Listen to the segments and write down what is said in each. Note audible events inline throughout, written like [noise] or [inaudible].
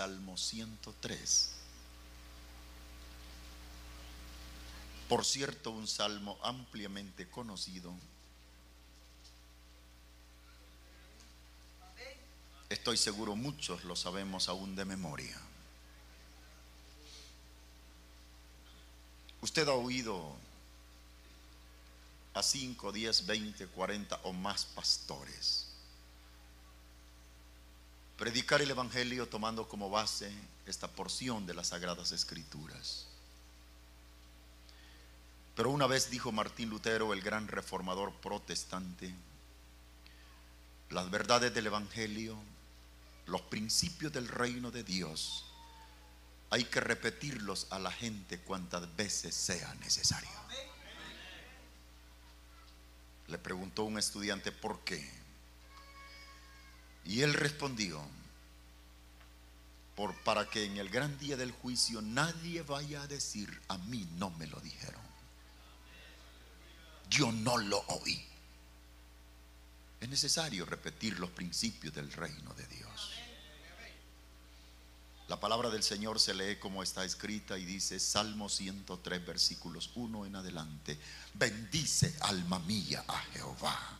Salmo 103. Por cierto, un salmo ampliamente conocido. Estoy seguro muchos lo sabemos aún de memoria. Usted ha oído a 5, 10, 20, 40 o más pastores predicar el Evangelio tomando como base esta porción de las Sagradas Escrituras. Pero una vez dijo Martín Lutero, el gran reformador protestante, las verdades del Evangelio, los principios del reino de Dios, hay que repetirlos a la gente cuantas veces sea necesario. Le preguntó un estudiante por qué. Y él respondió, por para que en el gran día del juicio nadie vaya a decir, a mí no me lo dijeron. Yo no lo oí. Es necesario repetir los principios del reino de Dios. La palabra del Señor se lee como está escrita y dice Salmo 103 versículos 1 en adelante. Bendice alma mía a Jehová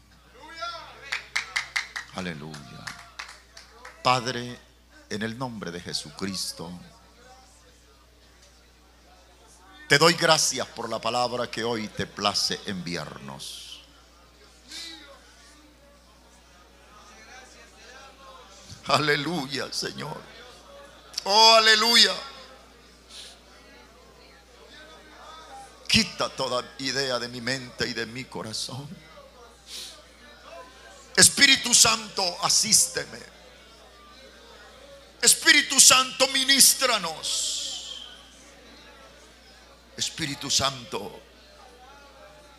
Aleluya. Padre, en el nombre de Jesucristo, te doy gracias por la palabra que hoy te place enviarnos. Aleluya, Señor. Oh, aleluya. Quita toda idea de mi mente y de mi corazón. Espíritu Santo, asísteme. Espíritu Santo, ministranos. Espíritu Santo,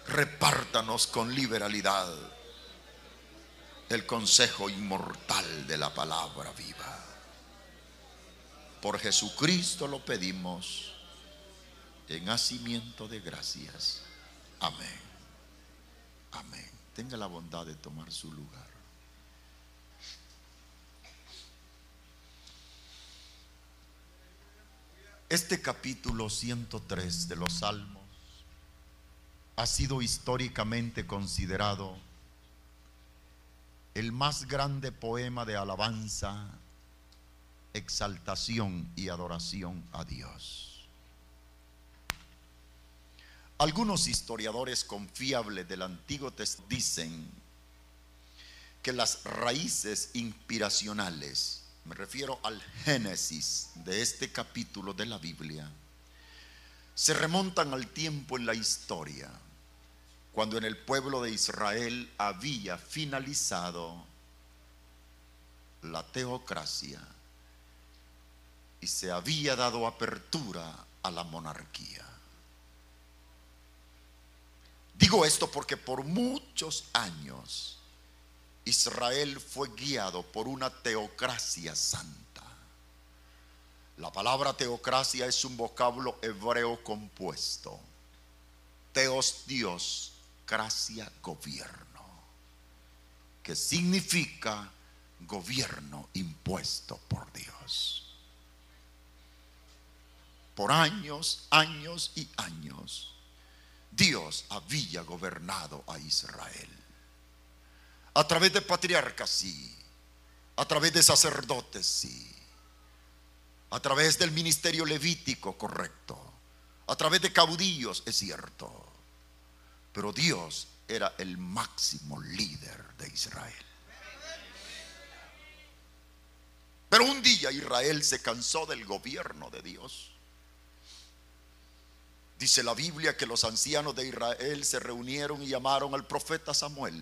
repártanos con liberalidad el consejo inmortal de la palabra viva. Por Jesucristo lo pedimos en hacimiento de gracias. Amén. Amén. Tenga la bondad de tomar su lugar. Este capítulo 103 de los Salmos ha sido históricamente considerado el más grande poema de alabanza, exaltación y adoración a Dios. Algunos historiadores confiables del Antiguo Testamento dicen que las raíces inspiracionales me refiero al Génesis de este capítulo de la Biblia, se remontan al tiempo en la historia, cuando en el pueblo de Israel había finalizado la teocracia y se había dado apertura a la monarquía. Digo esto porque por muchos años Israel fue guiado por una teocracia santa. La palabra teocracia es un vocablo hebreo compuesto. Teos Dios, gracia gobierno, que significa gobierno impuesto por Dios. Por años, años y años, Dios había gobernado a Israel. A través de patriarcas, sí. A través de sacerdotes, sí. A través del ministerio levítico, correcto. A través de caudillos, es cierto. Pero Dios era el máximo líder de Israel. Pero un día Israel se cansó del gobierno de Dios. Dice la Biblia que los ancianos de Israel se reunieron y llamaron al profeta Samuel.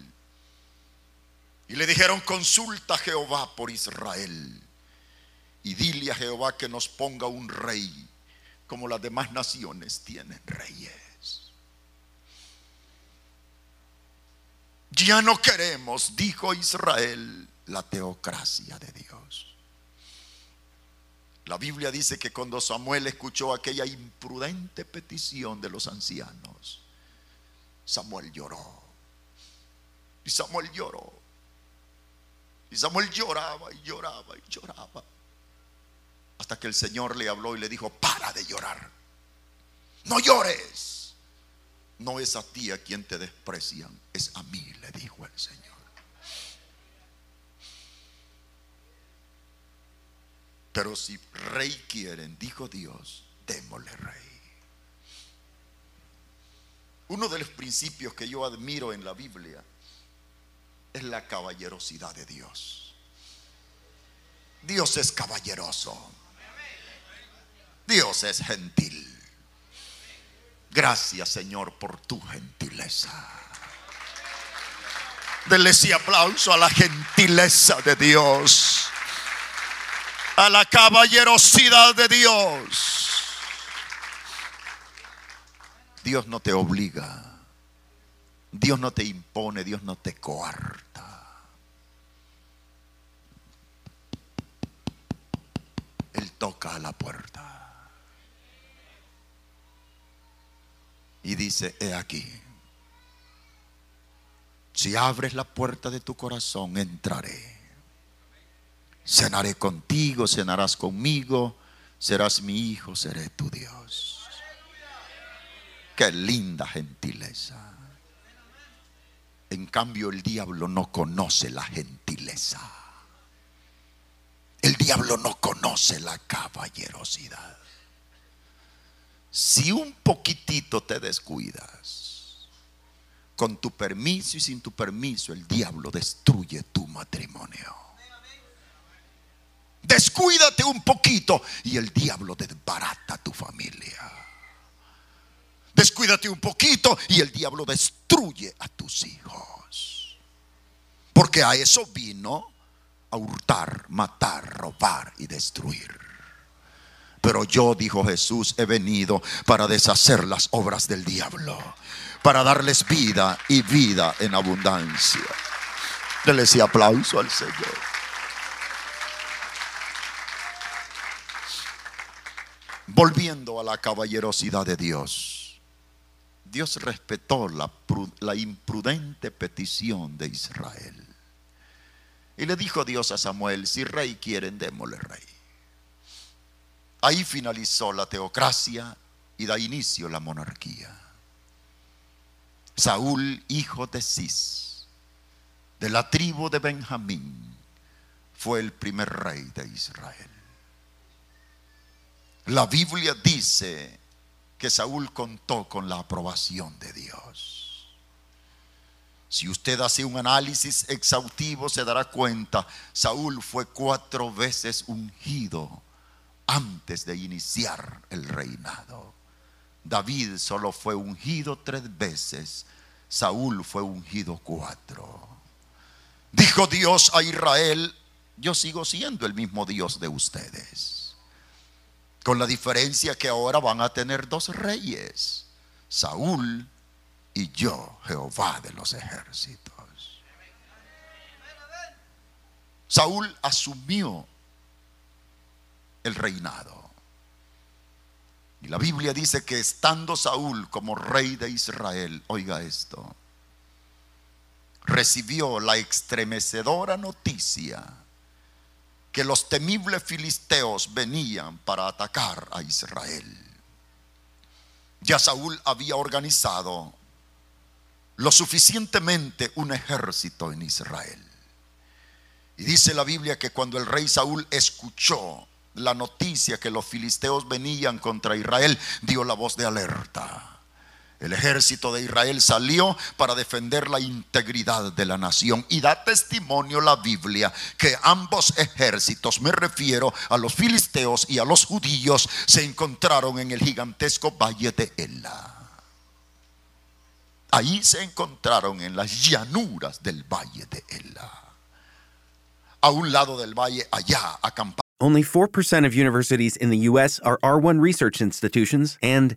Y le dijeron, consulta a Jehová por Israel. Y dile a Jehová que nos ponga un rey, como las demás naciones tienen reyes. Ya no queremos, dijo Israel, la teocracia de Dios. La Biblia dice que cuando Samuel escuchó aquella imprudente petición de los ancianos, Samuel lloró. Y Samuel lloró. Y Samuel lloraba y lloraba y lloraba. Hasta que el Señor le habló y le dijo, para de llorar. No llores. No es a ti a quien te desprecian, es a mí, le dijo el Señor. Pero si rey quieren, dijo Dios, démosle rey. Uno de los principios que yo admiro en la Biblia es la caballerosidad de Dios. Dios es caballeroso. Dios es gentil. Gracias Señor por tu gentileza. Denle ese aplauso a la gentileza de Dios a la caballerosidad de Dios. Dios no te obliga. Dios no te impone, Dios no te coarta. Él toca a la puerta. Y dice, he aquí, si abres la puerta de tu corazón, entraré Cenaré contigo, cenarás conmigo, serás mi hijo, seré tu Dios. Qué linda gentileza. En cambio el diablo no conoce la gentileza. El diablo no conoce la caballerosidad. Si un poquitito te descuidas, con tu permiso y sin tu permiso, el diablo destruye tu matrimonio. Descuídate un poquito y el diablo desbarata tu familia. Descuídate un poquito y el diablo destruye a tus hijos. Porque a eso vino a hurtar, matar, robar y destruir. Pero yo, dijo Jesús, he venido para deshacer las obras del diablo, para darles vida y vida en abundancia. Dele ese aplauso al Señor. Volviendo a la caballerosidad de Dios, Dios respetó la, imprudente petición de Israel. Y le dijo Dios a Samuel, si rey quieren, démosle rey. Ahí finalizó la teocracia y da inicio la monarquía. Saúl, hijo de Cis, de la tribu de Benjamín, fue el primer rey de Israel. La Biblia dice que Saúl contó con la aprobación de Dios. Si usted hace un análisis exhaustivo se dará cuenta, Saúl fue cuatro veces ungido antes de iniciar el reinado. David solo fue ungido tres veces, Saúl fue ungido cuatro. Dijo Dios a Israel, yo sigo siendo el mismo Dios de ustedes. Con la diferencia que ahora van a tener dos reyes, Saúl y yo, Jehová de los ejércitos. Saúl asumió el reinado. Y la Biblia dice que estando Saúl como rey de Israel, oiga esto, recibió la estremecedora noticia que los temibles filisteos venían para atacar a Israel. Ya Saúl había organizado lo suficientemente un ejército en Israel. Y dice la Biblia que cuando el rey Saúl escuchó la noticia que los filisteos venían contra Israel, dio la voz de alerta. El ejército de Israel salió para defender la integridad de la nación y da testimonio la Biblia que ambos ejércitos, me refiero a los filisteos y a los judíos, se encontraron en el gigantesco valle de Ela. Ahí se encontraron en las llanuras del valle de Ela. A un lado del valle, allá, acamparon. Only 4% of universities in the U.S. are R1 research institutions, and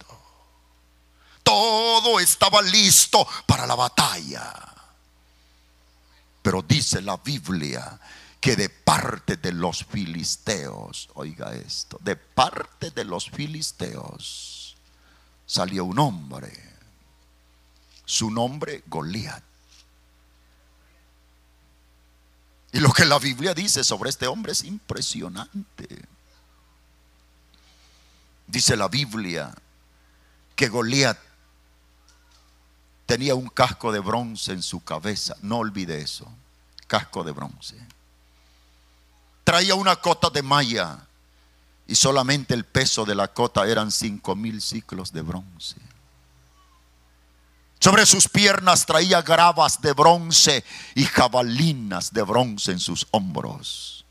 Todo estaba listo para la batalla. Pero dice la Biblia que de parte de los filisteos, oiga esto, de parte de los filisteos salió un hombre, su nombre Goliat. Y lo que la Biblia dice sobre este hombre es impresionante. Dice la Biblia que Goliat tenía un casco de bronce en su cabeza. No olvide eso. Casco de bronce. Traía una cota de malla y solamente el peso de la cota eran cinco mil ciclos de bronce. Sobre sus piernas traía gravas de bronce y jabalinas de bronce en sus hombros.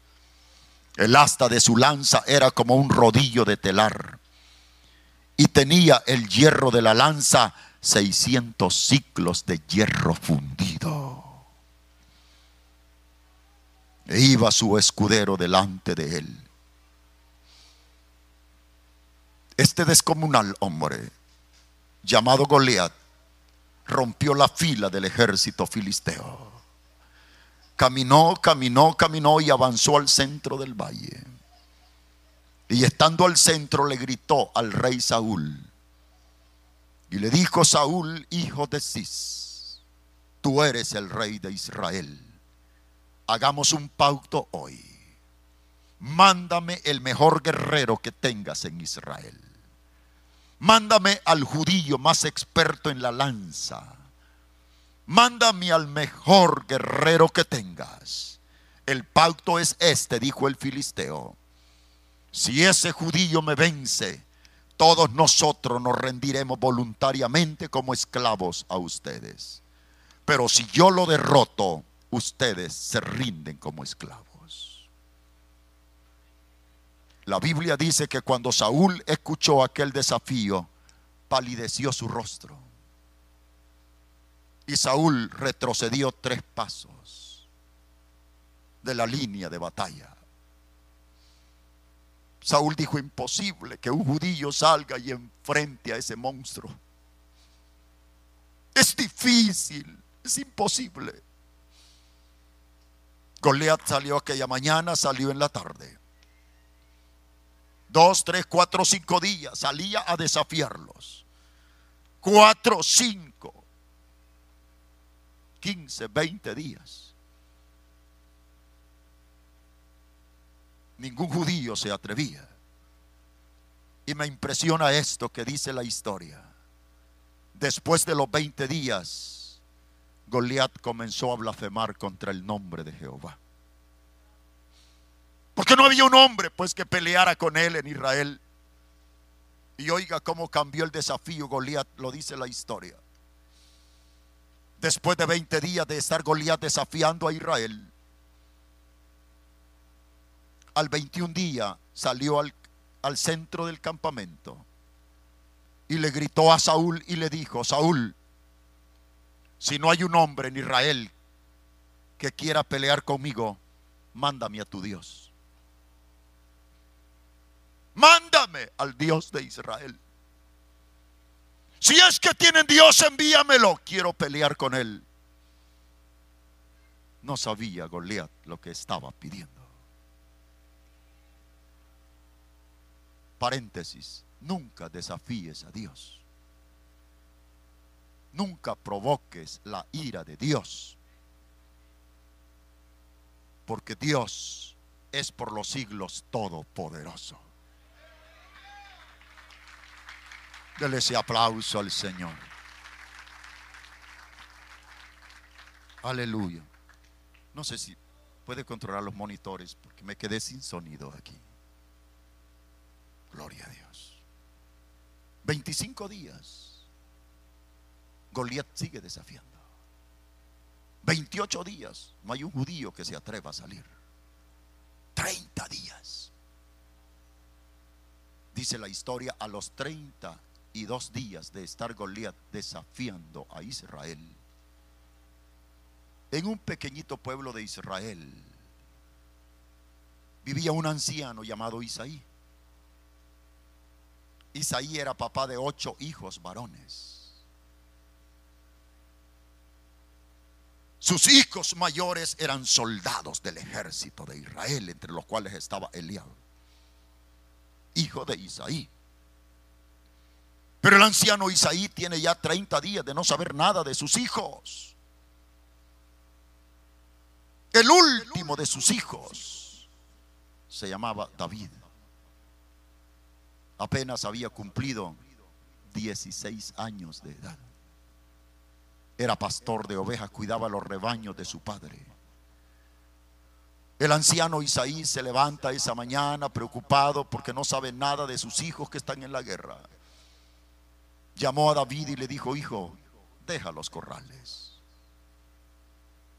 El asta de su lanza era como un rodillo de telar. Y tenía el hierro de la lanza 600 ciclos de hierro fundido. E iba su escudero delante de él. Este descomunal hombre, llamado Goliat, rompió la fila del ejército filisteo. Caminó, caminó, caminó y avanzó al centro del valle. Y estando al centro le gritó al rey Saúl, y le dijo Saúl, hijo de Cis, tú eres el rey de Israel. Hagamos un pauto hoy. Mándame el mejor guerrero que tengas en Israel. Mándame al judío más experto en la lanza. Mándame al mejor guerrero que tengas. El pacto es este, dijo el filisteo. Si ese judío me vence, todos nosotros nos rendiremos voluntariamente como esclavos a ustedes. Pero si yo lo derroto, ustedes se rinden como esclavos. La Biblia dice que cuando Saúl escuchó aquel desafío, palideció su rostro. Y Saúl retrocedió tres pasos de la línea de batalla. Saúl dijo, imposible que un judío salga y enfrente a ese monstruo. Es difícil, es imposible. Goliat salió aquella mañana, salió en la tarde. Dos, tres, cuatro, cinco días salía a desafiarlos. Cuatro, cinco, quince, veinte días. Ningún judío se atrevía. Y me impresiona esto que dice la historia. Después de los 20 días, Goliat comenzó a blasfemar contra el nombre de Jehová. Porque no había un hombre pues que peleara con él en Israel. Y oiga cómo cambió el desafío Goliat, lo dice la historia. Después de 20 días de estar Goliat desafiando a Israel, Al 21 día salió al, al centro del campamento y le gritó a Saúl y le dijo, Saúl, si no hay un hombre en Israel que quiera pelear conmigo, mándame a tu Dios. Mándame al Dios de Israel. Si es que tienen Dios, envíamelo. Quiero pelear con él. No sabía Goliat lo que estaba pidiendo. Paréntesis, nunca desafíes a Dios. Nunca provoques la ira de Dios. Porque Dios es por los siglos todopoderoso. Dele ese aplauso al Señor. Aleluya. No sé si puede controlar los monitores porque me quedé sin sonido aquí. Gloria a Dios. 25 días. Goliat sigue desafiando. 28 días. No hay un judío que se atreva a salir. 30 días. Dice la historia, a los 30 y dos días de estar Goliat desafiando a Israel, en un pequeñito pueblo de Israel vivía un anciano llamado Isaí. Isaí era papá de ocho hijos varones. Sus hijos mayores eran soldados del ejército de Israel, entre los cuales estaba Eliab, hijo de Isaí. Pero el anciano Isaí tiene ya 30 días de no saber nada de sus hijos. El último de sus hijos se llamaba David. Apenas había cumplido 16 años de edad. Era pastor de ovejas, cuidaba los rebaños de su padre. El anciano Isaí se levanta esa mañana preocupado porque no sabe nada de sus hijos que están en la guerra. Llamó a David y le dijo, hijo, deja los corrales.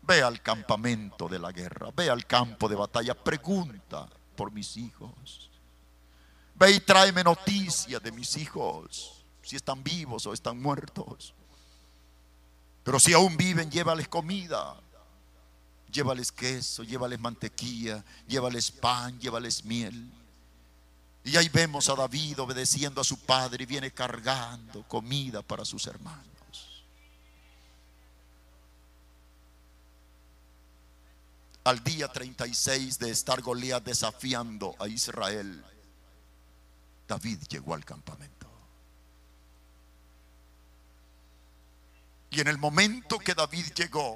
Ve al campamento de la guerra, ve al campo de batalla, pregunta por mis hijos. Ve y tráeme noticias de mis hijos, si están vivos o están muertos. Pero si aún viven, llévales comida, llévales queso, llévales mantequilla, llévales pan, llévales miel. Y ahí vemos a David obedeciendo a su padre y viene cargando comida para sus hermanos. Al día 36 de estar Goliat desafiando a Israel, David llegó al campamento. Y en el momento que David llegó,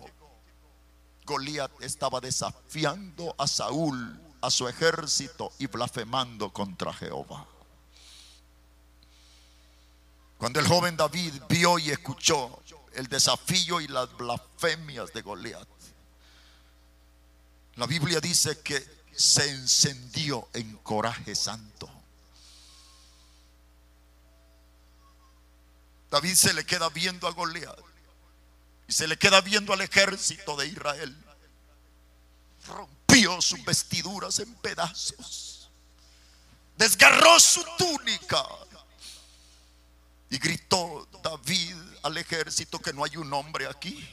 Goliat estaba desafiando a Saúl, a su ejército y blasfemando contra Jehová. Cuando el joven David vio y escuchó el desafío y las blasfemias de Goliat, la Biblia dice que se encendió en coraje santo. David se le queda viendo a Goliat y se le queda viendo al ejército de Israel. Rompió sus vestiduras en pedazos. Desgarró su túnica. Y gritó David al ejército que no hay un hombre aquí.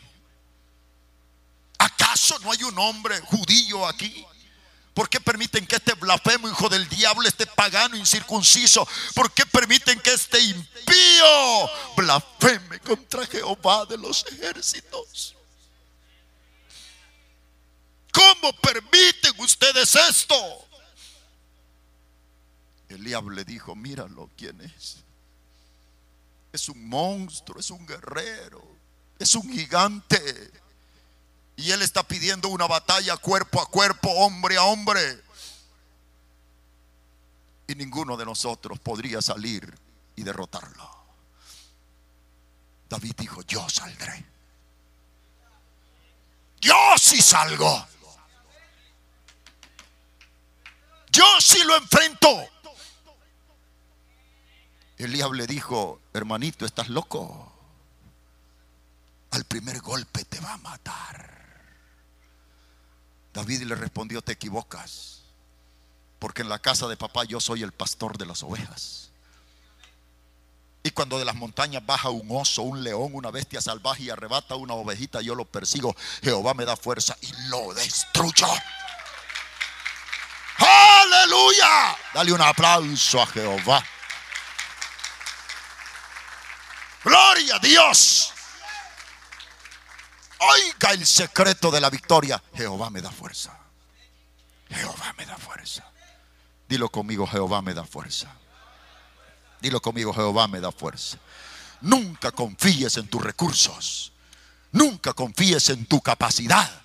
¿Acaso no hay un hombre judío aquí? ¿Por qué permiten que este blasfemo hijo del diablo, este pagano incircunciso, por qué permiten que este impío blasfeme contra Jehová de los ejércitos? ¿Cómo permiten ustedes esto? El diablo le dijo, míralo, ¿quién es? Es un monstruo, es un guerrero, es un gigante. Y él está pidiendo una batalla cuerpo a cuerpo, hombre a hombre. Y ninguno de nosotros podría salir y derrotarlo. David dijo, yo saldré. Yo sí salgo. Yo sí lo enfrento. Elías le dijo, hermanito, estás loco. Al primer golpe te va a matar. David le respondió, te equivocas. Porque en la casa de papá yo soy el pastor de las ovejas. Y cuando de las montañas baja un oso, un león, una bestia salvaje y arrebata una ovejita, yo lo persigo. Jehová me da fuerza y lo destruyo. Aleluya. Dale un aplauso a Jehová. Gloria a Dios. Oiga el secreto de la victoria. Jehová me da fuerza. Jehová me da fuerza. Dilo conmigo, Jehová me da fuerza. Dilo conmigo, Jehová me da fuerza. Nunca confíes en tus recursos. Nunca confíes en tu capacidad.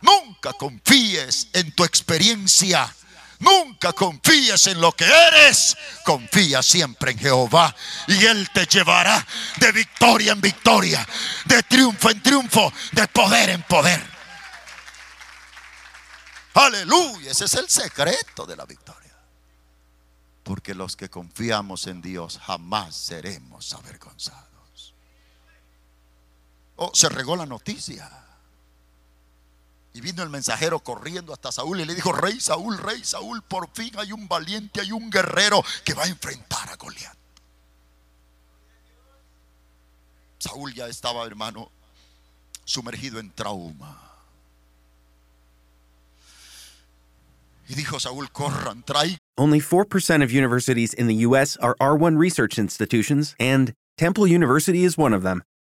Nunca confíes en tu experiencia. Nunca confíes en lo que eres. Confía siempre en Jehová. Y Él te llevará de victoria en victoria. De triunfo en triunfo. De poder en poder. Aleluya. Ese es el secreto de la victoria. Porque los que confiamos en Dios jamás seremos avergonzados. Oh, se regó la noticia. Y vino el mensajero corriendo hasta Saúl y le dijo, rey Saúl, rey Saúl, por fin hay un valiente, hay un guerrero que va a enfrentar a Goliat. Saúl ya estaba, hermano, sumergido en trauma. Y dijo Saúl, corran, traigan Only 4% of universities in the U.S. are R1 research institutions, and Temple University is one of them.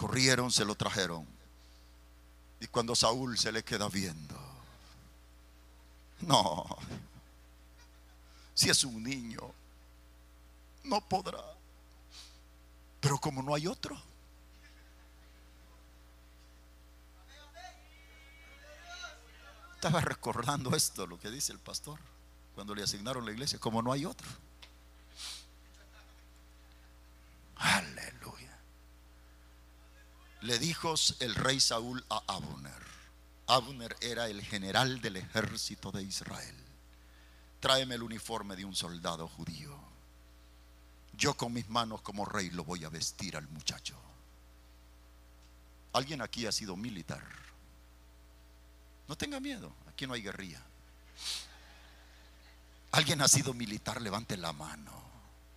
Corrieron, se lo trajeron. Y cuando Saúl se le queda viendo, no, si es un niño, no podrá. Pero como no hay otro, estaba recordando esto, lo que dice el pastor cuando le asignaron la iglesia, como no hay otro. Aleluya. Le dijo el rey Saúl a Abner. Abner era el general del ejército de Israel. Tráeme el uniforme de un soldado judío. Yo con mis manos como rey lo voy a vestir al muchacho. ¿Alguien aquí ha sido militar? No tenga miedo, aquí no hay guerrilla. ¿Alguien ha sido militar? Levante la mano.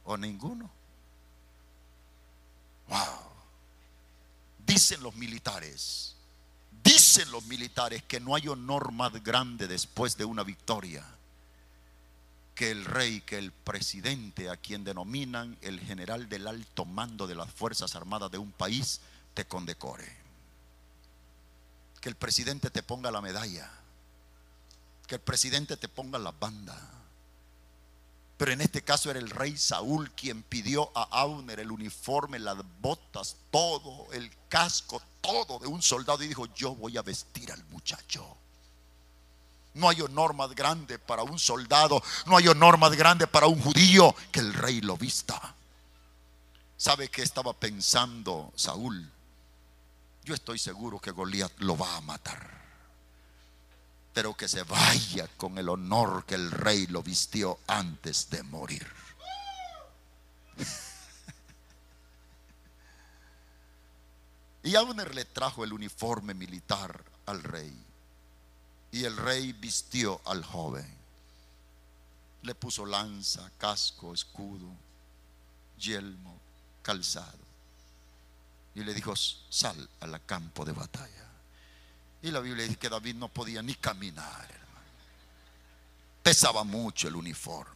¿O ninguno? Wow. Dicen los militares, dicen los militares que no hay honor más grande después de una victoria que el rey, que el presidente, a quien denominan el general del alto mando de las Fuerzas Armadas de un país, te condecore. Que el presidente te ponga la medalla. Que el presidente te ponga la banda pero en este caso era el rey Saúl quien pidió a Abner el uniforme, las botas, todo, el casco, todo de un soldado y dijo, yo voy a vestir al muchacho. No hay honor más grande para un soldado, no hay honor más grande para un judío que el rey lo vista. ¿Sabe qué estaba pensando Saúl? Yo estoy seguro que Goliat lo va a matar pero que se vaya con el honor que el rey lo vistió antes de morir. [laughs] Y Abner le trajo el uniforme militar al rey. Y el rey vistió al joven. Le puso lanza, casco, escudo, yelmo, calzado. Y le dijo, sal al campo de batalla. Y la Biblia dice que David no podía ni caminar, Pesaba mucho el uniforme.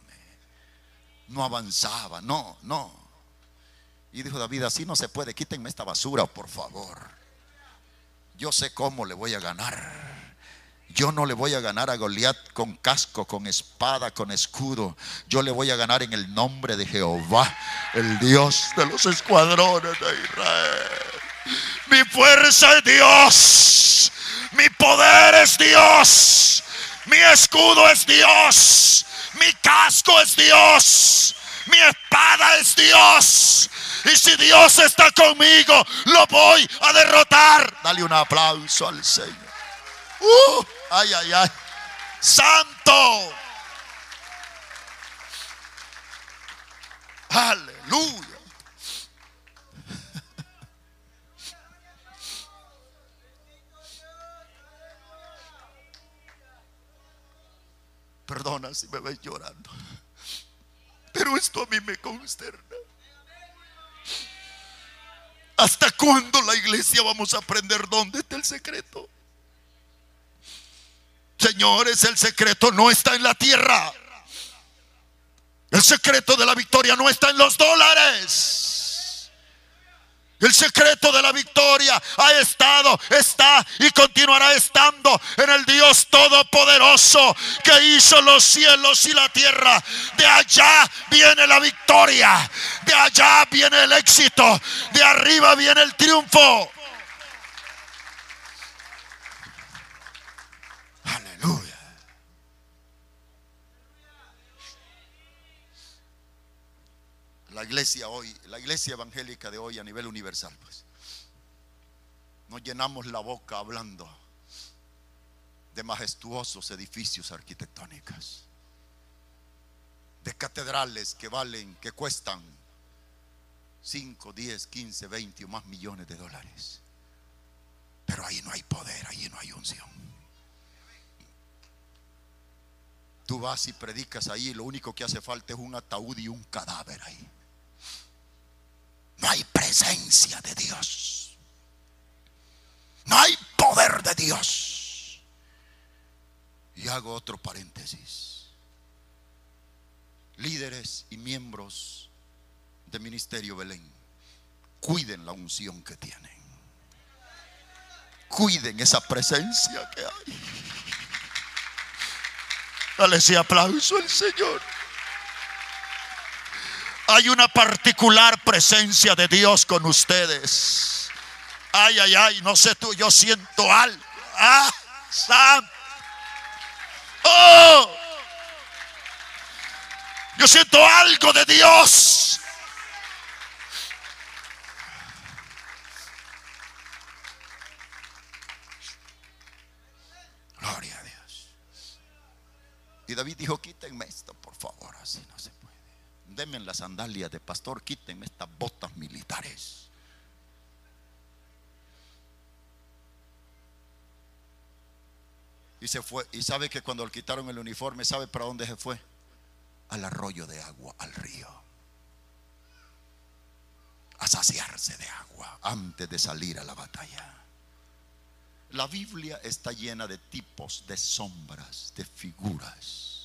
No avanzaba, no, no. Y dijo David, así no se puede, quítenme esta basura, por favor. Yo sé cómo le voy a ganar. Yo no le voy a ganar a Goliat con casco, con espada, con escudo. Yo le voy a ganar en el nombre de Jehová, el Dios de los escuadrones de Israel. Mi fuerza es Dios. Mi poder es Dios. Mi escudo es Dios. Mi casco es Dios. Mi espada es Dios. Y si Dios está conmigo, lo voy a derrotar. Dale un aplauso al Señor. Uh, ay, ay, ay. Santo. Aleluya. Perdona si me ves llorando. Pero esto a mí me consterna. ¿Hasta cuándo la iglesia vamos a aprender dónde está el secreto? Señores, el secreto no está en la tierra. El secreto de la victoria no está en los dólares. El secreto de la victoria ha estado, está y continuará estando en el Dios Todopoderoso que hizo los cielos y la tierra. De allá viene la victoria, de allá viene el éxito, de arriba viene el triunfo. La iglesia hoy, la iglesia evangélica de hoy a nivel universal, pues. Nos llenamos la boca hablando de majestuosos edificios arquitectónicos, de catedrales que valen, que cuestan 5, 10, 15, 20 o más millones de dólares. Pero ahí no hay poder, ahí no hay unción. Tú vas y predicas ahí, lo único que hace falta es un ataúd y un cadáver ahí. No hay presencia de Dios. No hay poder de Dios. Y hago otro paréntesis. Líderes y miembros de Ministerio Belén, cuiden la unción que tienen. Cuiden esa presencia que hay. Dale ese aplauso al Señor hay una particular presencia de Dios con ustedes. Ay, ay, ay, no sé tú, yo siento algo. Ah, Sam. Oh, yo siento algo de Dios. Gloria a Dios. Y David dijo, quítenme esto, por favor, así no denme las sandalias de pastor, quítenme estas botas militares. Y se fue. Y sabe que cuando le quitaron el uniforme, ¿sabe para dónde se fue? Al arroyo de agua, al río. A saciarse de agua antes de salir a la batalla. La Biblia está llena de tipos, de sombras, de figuras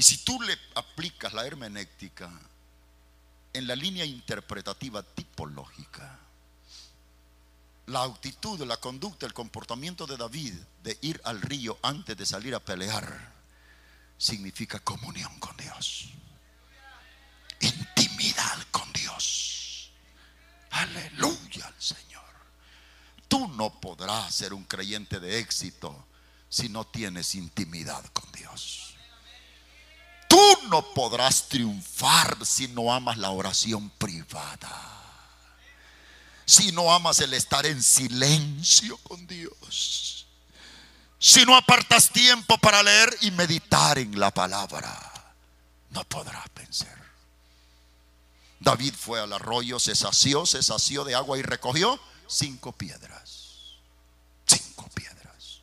y si tú le aplicas la hermenéutica en la línea interpretativa tipológica, la actitud, la conducta, el comportamiento de David de ir al río antes de salir a pelear, significa comunión con Dios. Intimidad con Dios. Aleluya al Señor. Tú no podrás ser un creyente de éxito si no tienes intimidad con Dios. No podrás triunfar si no amas la oración privada. Si no amas el estar en silencio con Dios. Si no apartas tiempo para leer y meditar en la palabra. No podrás vencer. David fue al arroyo, se sació, se sació de agua y recogió cinco piedras. Cinco piedras.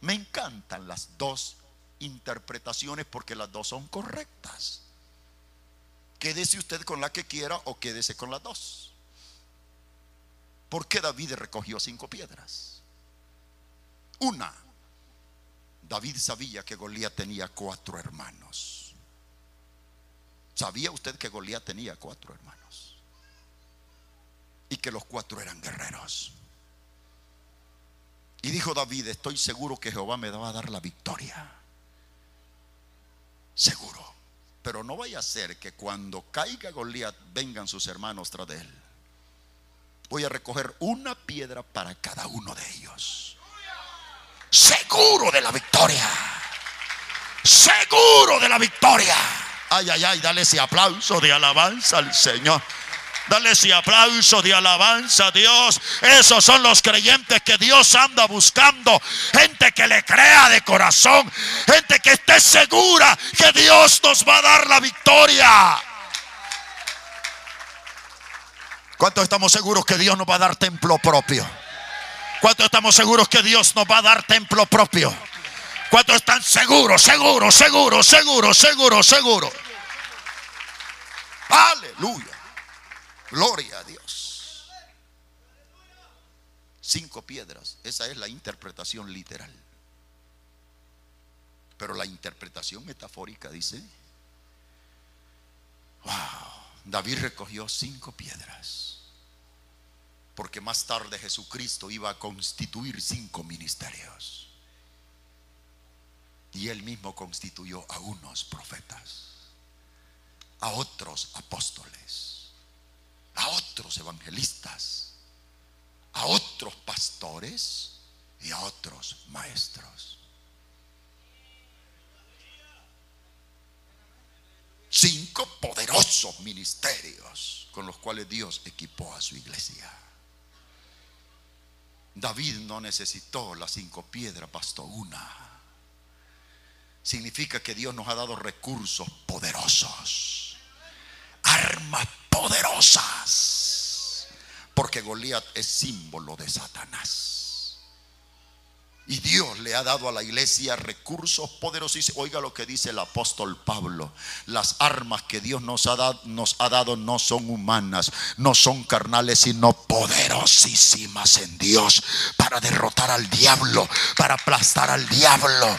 Me encantan las dos interpretaciones porque las dos son correctas. Quédese usted con la que quiera o quédese con las dos. ¿Por qué David recogió cinco piedras? Una, David sabía que Goliat tenía cuatro hermanos. ¿Sabía usted que Goliat tenía cuatro hermanos? Y que los cuatro eran guerreros. Y dijo David, estoy seguro que Jehová me va a dar la victoria seguro. Pero no vaya a ser que cuando caiga Goliat vengan sus hermanos tras de él. Voy a recoger una piedra para cada uno de ellos. seguro de la victoria. Seguro de la victoria. Ay, ay, ay, dale ese aplauso de alabanza al Señor. Dale ese aplauso de alabanza a Dios. Esos son los creyentes que Dios anda buscando. Gente que le crea de corazón. Gente que esté segura que Dios nos va a dar la victoria. ¿Cuántos estamos seguros que Dios nos va a dar templo propio? ¿Cuántos estamos seguros que Dios nos va a dar templo propio? ¿Cuántos están seguros, seguros, seguros, seguros, seguros, seguros? Aleluya. Gloria a Dios. Cinco piedras. Esa es la interpretación literal. Pero la interpretación metafórica dice, wow, David recogió cinco piedras. Porque más tarde Jesucristo iba a constituir cinco ministerios. Y él mismo constituyó a unos profetas, a otros apóstoles a otros evangelistas, a otros pastores y a otros maestros. Cinco poderosos ministerios con los cuales Dios equipó a su iglesia. David no necesitó las cinco piedras, bastó una. Significa que Dios nos ha dado recursos poderosos, armas poderosas. Porque Goliat es símbolo de Satanás. Y Dios le ha dado a la iglesia recursos poderosos. Oiga lo que dice el apóstol Pablo. Las armas que Dios nos ha, dado, nos ha dado no son humanas, no son carnales, sino poderosísimas en Dios para derrotar al diablo, para aplastar al diablo,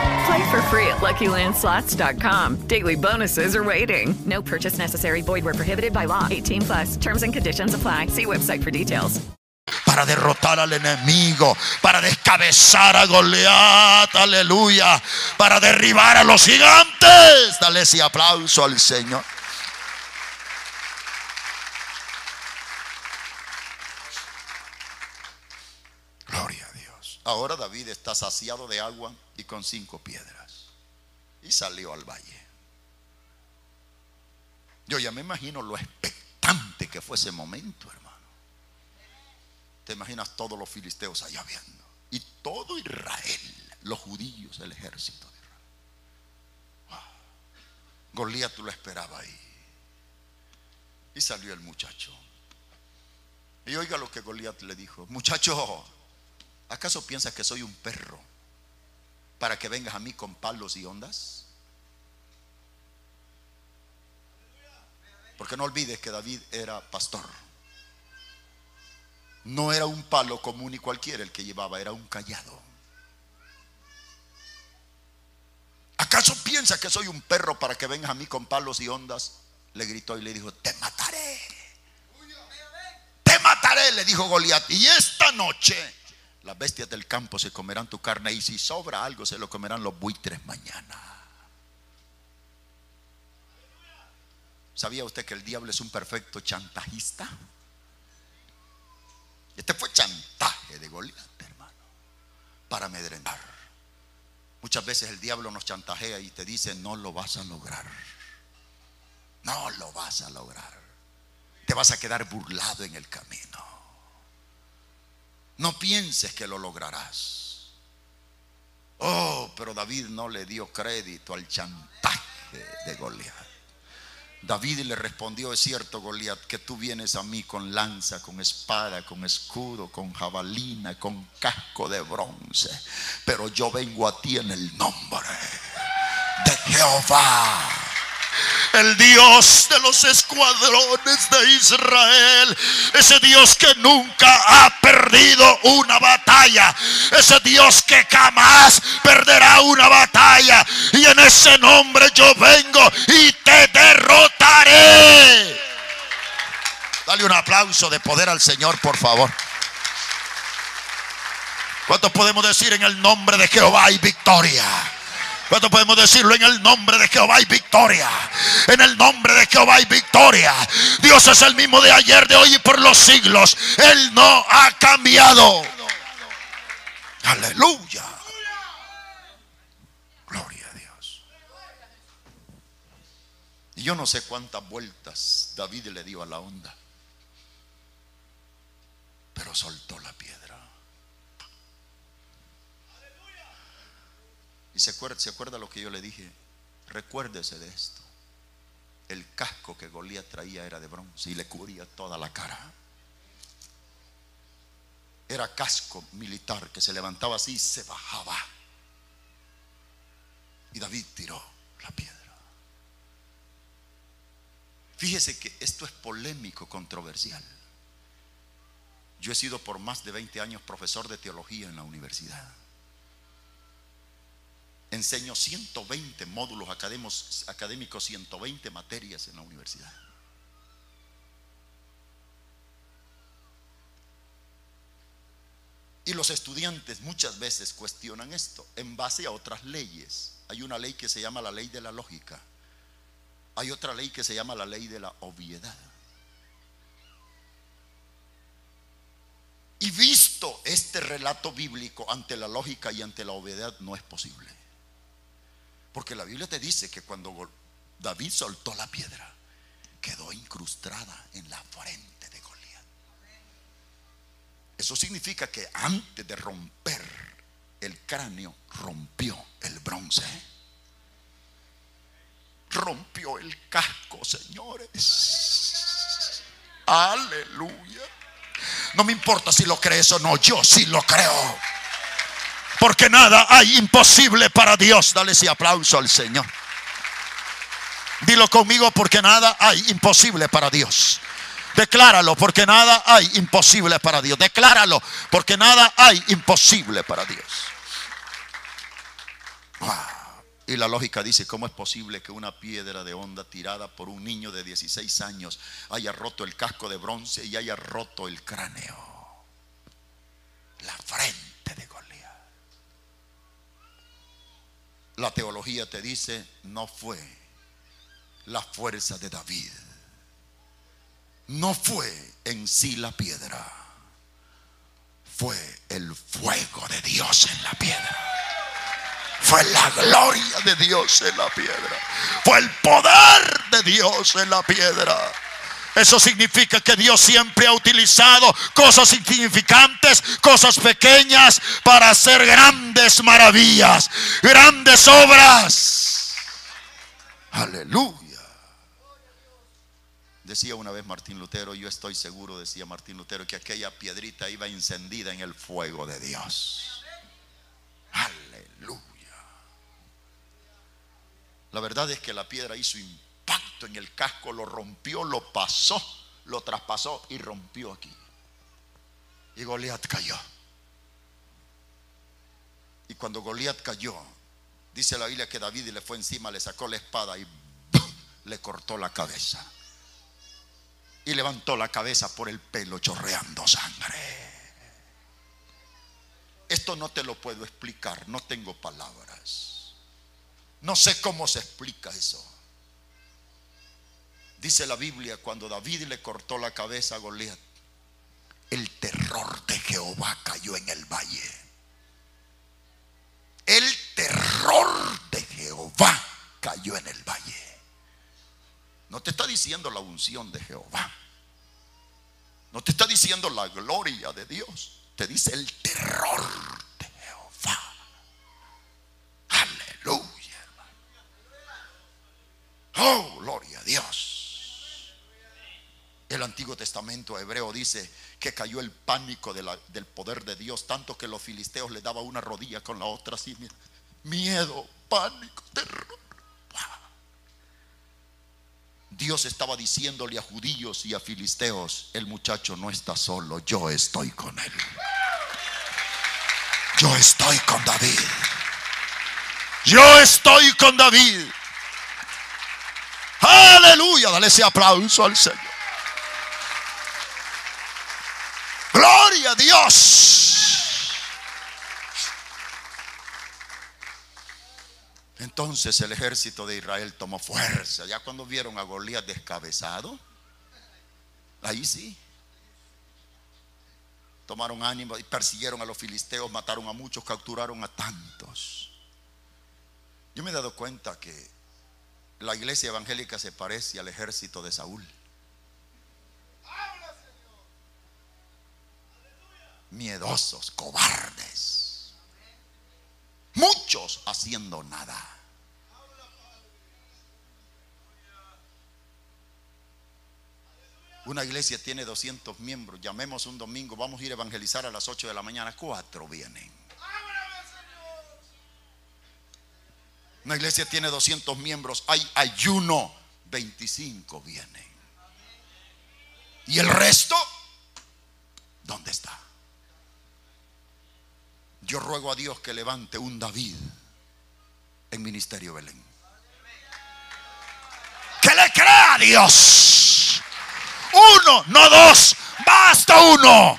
Play for free at LuckyLandSlots.com. Daily bonuses are waiting. No purchase necessary. Void where prohibited by law. 18 plus. Terms and conditions apply. See website for details. Para derrotar al enemigo, para descabezar a Goliat, aleluya, para derribar a los gigantes. Dale ese aplauso al Señor. Gloria a Dios. Ahora David está saciado de agua y con cinco piedras. Y salió al valle. Yo ya me imagino lo expectante que fue ese momento, hermano. Te imaginas todos los filisteos allá viendo. Y todo Israel, los judíos, el ejército de Israel. Goliat lo esperaba ahí. Y salió el muchacho. Y oiga lo que Goliat le dijo. Muchacho, ¿acaso piensas que soy un perro para que vengas a mí con palos y ondas? Porque no olvides que David era pastor. No era un palo común y cualquiera el que llevaba, era un callado. ¿Acaso piensas que soy un perro para que vengas a mí con palos y ondas? Le gritó y le dijo, te mataré. Te mataré, le dijo Goliat. Y esta noche las bestias del campo se comerán tu carne y si sobra algo se lo comerán los buitres mañana. ¿Sabía usted que el diablo es un perfecto chantajista? Este fue chantaje de Goliat, hermano, para amedrentar. Muchas veces el diablo nos chantajea y te dice, no lo vas a lograr. No lo vas a lograr. Te vas a quedar burlado en el camino. No pienses que lo lograrás. Oh, pero David no le dio crédito al chantaje de Goliat. David le respondió, es cierto, Goliat, que tú vienes a mí con lanza, con espada, con escudo, con jabalina, con casco de bronce, pero yo vengo a ti en el nombre de Jehová el Dios de los escuadrones de Israel, ese Dios que nunca ha perdido una batalla, ese Dios que jamás perderá una batalla, y en ese nombre yo vengo y te derrotaré. Dale un aplauso de poder al Señor, por favor. ¿Cuánto podemos decir en el nombre de Jehová hay victoria? ¿Cuánto podemos decirlo en el nombre de Jehová hay victoria? En el nombre de Jehová hay victoria. Dios es el mismo de ayer, de hoy y por los siglos. Él no ha cambiado. Aleluya. Gloria a Dios. Y yo no sé cuántas vueltas David le dio a la onda. Pero soltó la piedra. Se acuerda, lo que yo le dije. Recuérdese de esto. El casco que Goliat traía era de bronce y le cubría toda la cara. Era casco militar que se levantaba así y se bajaba. Y David tiró la piedra. Fíjese que esto es polémico, controversial. Yo he sido por más de 20 años profesor de teología en la universidad. Enseño 120 módulos académicos, académicos 120 materias en la universidad. Y los estudiantes muchas veces cuestionan esto en base a otras leyes. Hay una ley que se llama la ley de la lógica. Hay otra ley que se llama la ley de la obviedad. Y visto este relato bíblico ante la lógica y ante la obviedad no es posible. Porque la Biblia te dice que cuando David soltó la piedra, quedó incrustada en la frente de Goliat. Eso significa que antes de romper el cráneo, rompió el bronce. Rompió el casco, señores. Aleluya. No me importa si lo crees o no, yo sí lo creo. Porque nada hay imposible para Dios. Dale ese aplauso al Señor. Dilo conmigo porque nada hay imposible para Dios. Decláralo porque nada hay imposible para Dios. Decláralo porque nada hay imposible para Dios. Y la lógica dice, ¿cómo es posible que una piedra de onda tirada por un niño de 16 años haya roto el casco de bronce y haya roto el cráneo? La frente La teología te dice, no fue la fuerza de David. No fue en sí la piedra. Fue el fuego de Dios en la piedra. Fue la gloria de Dios en la piedra. Fue el poder de Dios en la piedra. Eso significa que Dios siempre ha utilizado cosas insignificantes, cosas pequeñas, para hacer grandes maravillas, grandes obras. Aleluya. Decía una vez Martín Lutero, yo estoy seguro, decía Martín Lutero, que aquella piedrita iba encendida en el fuego de Dios. Aleluya. La verdad es que la piedra hizo impacto en el casco, lo rompió, lo pasó, lo traspasó y rompió aquí. Y Goliat cayó. Y cuando Goliat cayó, dice la Biblia que David le fue encima, le sacó la espada y le cortó la cabeza. Y levantó la cabeza por el pelo chorreando sangre. Esto no te lo puedo explicar, no tengo palabras. No sé cómo se explica eso. Dice la Biblia, cuando David le cortó la cabeza a Goliat, el terror de Jehová cayó en el valle. El terror de Jehová cayó en el valle. No te está diciendo la unción de Jehová. No te está diciendo la gloria de Dios. Te dice el terror de Jehová. Aleluya, Oh, gloria a Dios. El Antiguo Testamento hebreo dice que cayó el pánico del poder de Dios, tanto que los filisteos le daban una rodilla con la otra así. Miedo, pánico, terror. Dios estaba diciéndole a judíos y a filisteos, el muchacho no está solo, yo estoy con él. Yo estoy con David. Yo estoy con David. Aleluya, dale ese aplauso al Señor. Gloria a Dios. Entonces el ejército de Israel tomó fuerza. Ya cuando vieron a Goliat descabezado, ahí sí. Tomaron ánimo y persiguieron a los filisteos, mataron a muchos, capturaron a tantos. Yo me he dado cuenta que la iglesia evangélica se parece al ejército de Saúl. Miedosos, cobardes. Muchos haciendo nada. Una iglesia tiene 200 miembros. Llamemos un domingo, vamos a ir a evangelizar a las 8 de la mañana. Cuatro vienen. Una iglesia tiene 200 miembros. Hay ayuno. 25 vienen. ¿Y el resto? ¿Dónde está? Yo ruego a Dios que levante un David en Ministerio Belén. Que le crea a Dios. Uno, no dos. Basta uno.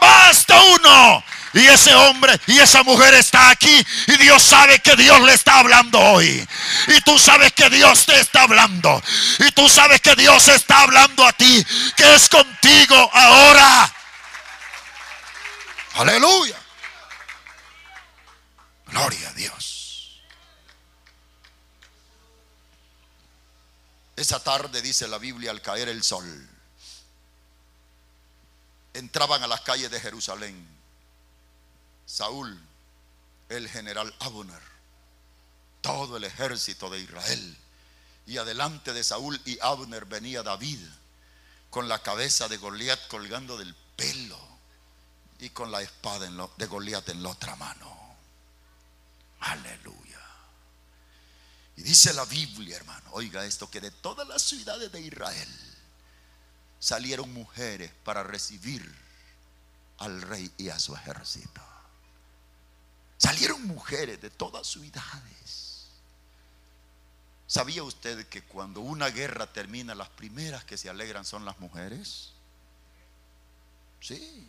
Basta uno. Y ese hombre y esa mujer está aquí y Dios sabe que Dios le está hablando hoy. Y tú sabes que Dios te está hablando. Y tú sabes que Dios está hablando a ti, que es contigo ahora. Aleluya. Gloria a Dios. Esa tarde, dice la Biblia, al caer el sol, entraban a las calles de Jerusalén Saúl, el general Abner, todo el ejército de Israel. Y adelante de Saúl y Abner venía David con la cabeza de Goliat colgando del pelo y con la espada de Goliat en la otra mano. Aleluya. Y dice la Biblia, hermano, oiga esto, que de todas las ciudades de Israel salieron mujeres para recibir al rey y a su ejército. Salieron mujeres de todas sus edades. ¿Sabía usted que cuando una guerra termina, las primeras que se alegran son las mujeres? Sí.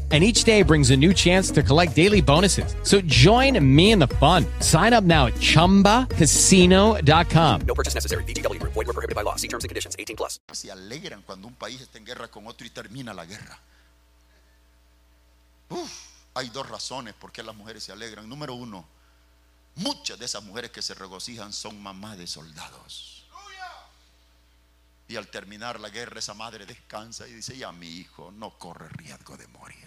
and each day brings a new chance to collect daily bonuses. So join me in the fun. Sign up now at ChumbaCasino.com. No purchase necessary. BGW. Void were prohibited by law. See terms and conditions. 18 plus. Se alegran cuando un país está en guerra con otro y termina la guerra. Uf, hay dos razones por qué las mujeres se alegran. Número uno, muchas de esas mujeres que se regocijan son mamás de soldados. Y al terminar la guerra, esa madre descansa y dice, ya mi hijo no corre riesgo de morir.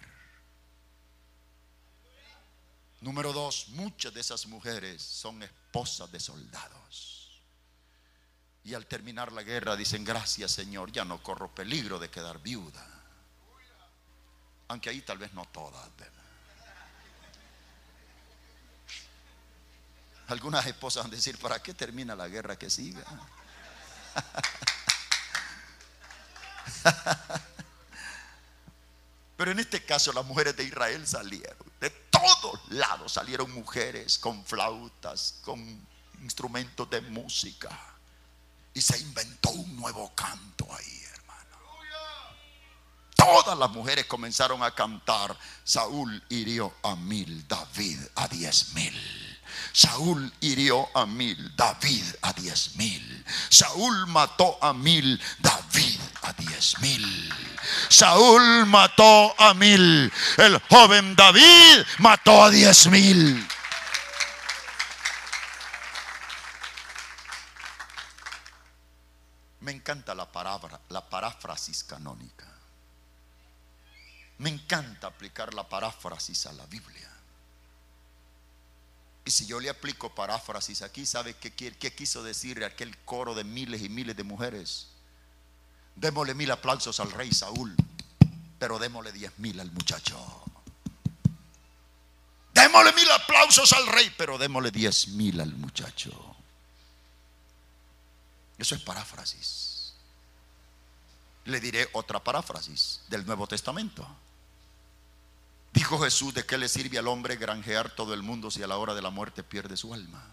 Número dos, muchas de esas mujeres son esposas de soldados. Y al terminar la guerra dicen, gracias Señor, ya no corro peligro de quedar viuda. Aunque ahí tal vez no todas. Algunas esposas van a decir, ¿para qué termina la guerra que siga? [laughs] Pero en este caso las mujeres de Israel salieron. De lados salieron mujeres con flautas, con instrumentos de música. Y se inventó un nuevo canto ahí, hermano. Todas las mujeres comenzaron a cantar. Saúl hirió a mil, David a diez mil. Saúl hirió a mil, David a diez mil. Saúl mató a mil, David a diez mil. Saúl mató a mil. El joven David mató a diez mil. Me encanta la palabra, la paráfrasis canónica. Me encanta aplicar la paráfrasis a la Biblia. Y si yo le aplico paráfrasis aquí, ¿sabe qué, qué quiso decir aquel coro de miles y miles de mujeres? Démosle mil aplausos al rey Saúl, pero démosle diez mil al muchacho. Démosle mil aplausos al rey, pero démosle diez mil al muchacho. Eso es paráfrasis. Le diré otra paráfrasis del Nuevo Testamento. Dijo Jesús, ¿de qué le sirve al hombre granjear todo el mundo si a la hora de la muerte pierde su alma?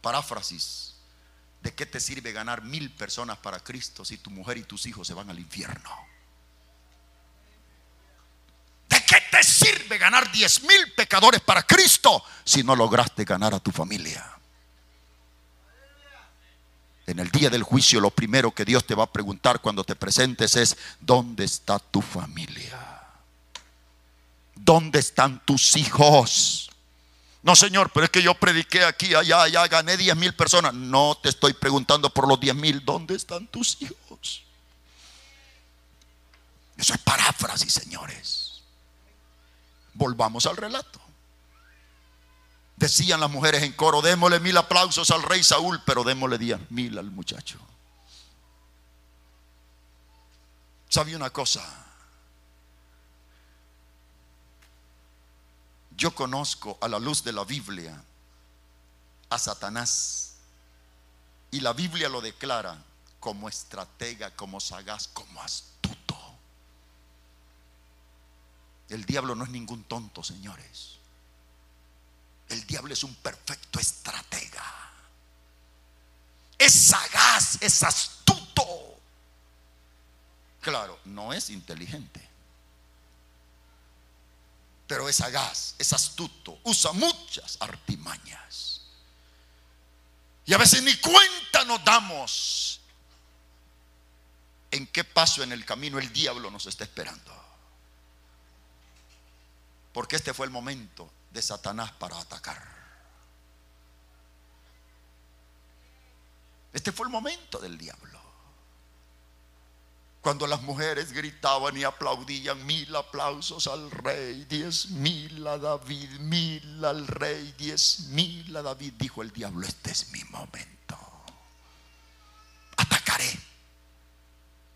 Paráfrasis. ¿De qué te sirve ganar mil personas para Cristo si tu mujer y tus hijos se van al infierno? ¿De qué te sirve ganar diez mil pecadores para Cristo si no lograste ganar a tu familia? En el día del juicio lo primero que Dios te va a preguntar cuando te presentes es, ¿dónde está tu familia? ¿Dónde están tus hijos? No, Señor, pero es que yo prediqué aquí, allá, allá, gané 10 mil personas. No te estoy preguntando por los 10 mil, ¿dónde están tus hijos? Eso es paráfrasis, señores. Volvamos al relato. Decían las mujeres en coro, démosle mil aplausos al rey Saúl, pero démosle diez mil al muchacho. ¿Sabe una cosa? Yo conozco a la luz de la Biblia a Satanás y la Biblia lo declara como estratega, como sagaz, como astuto. El diablo no es ningún tonto, señores. El diablo es un perfecto estratega. Es sagaz, es astuto. Claro, no es inteligente. Pero es sagaz, es astuto, usa muchas artimañas. Y a veces ni cuenta nos damos en qué paso en el camino el diablo nos está esperando. Porque este fue el momento de Satanás para atacar. Este fue el momento del diablo. Cuando las mujeres gritaban y aplaudían mil aplausos al rey, diez mil a David, mil al rey, diez mil a David, dijo el diablo, este es mi momento. Atacaré.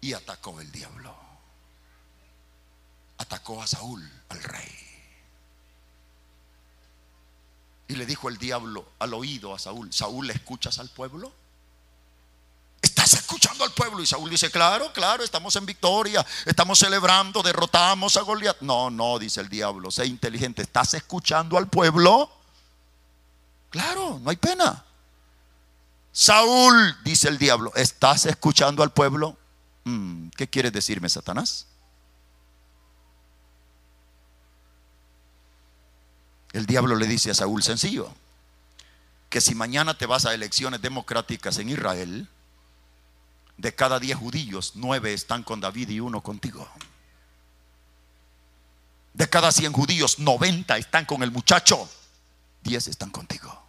Y atacó el diablo. Atacó a Saúl, al rey. Y le dijo el diablo al oído a Saúl, Saúl, ¿escuchas al pueblo? ¿Estás escuchando al pueblo? Y Saúl dice, claro, claro, estamos en victoria, estamos celebrando, derrotamos a Goliat. No, no, dice el diablo, sé inteligente, ¿estás escuchando al pueblo? Claro, no hay pena. Saúl, dice el diablo, ¿estás escuchando al pueblo? Mm, ¿Qué quieres decirme, Satanás? El diablo le dice a Saúl sencillo, que si mañana te vas a elecciones democráticas en Israel, de cada diez judíos, nueve están con David y uno contigo. De cada cien judíos, noventa están con el muchacho, diez están contigo.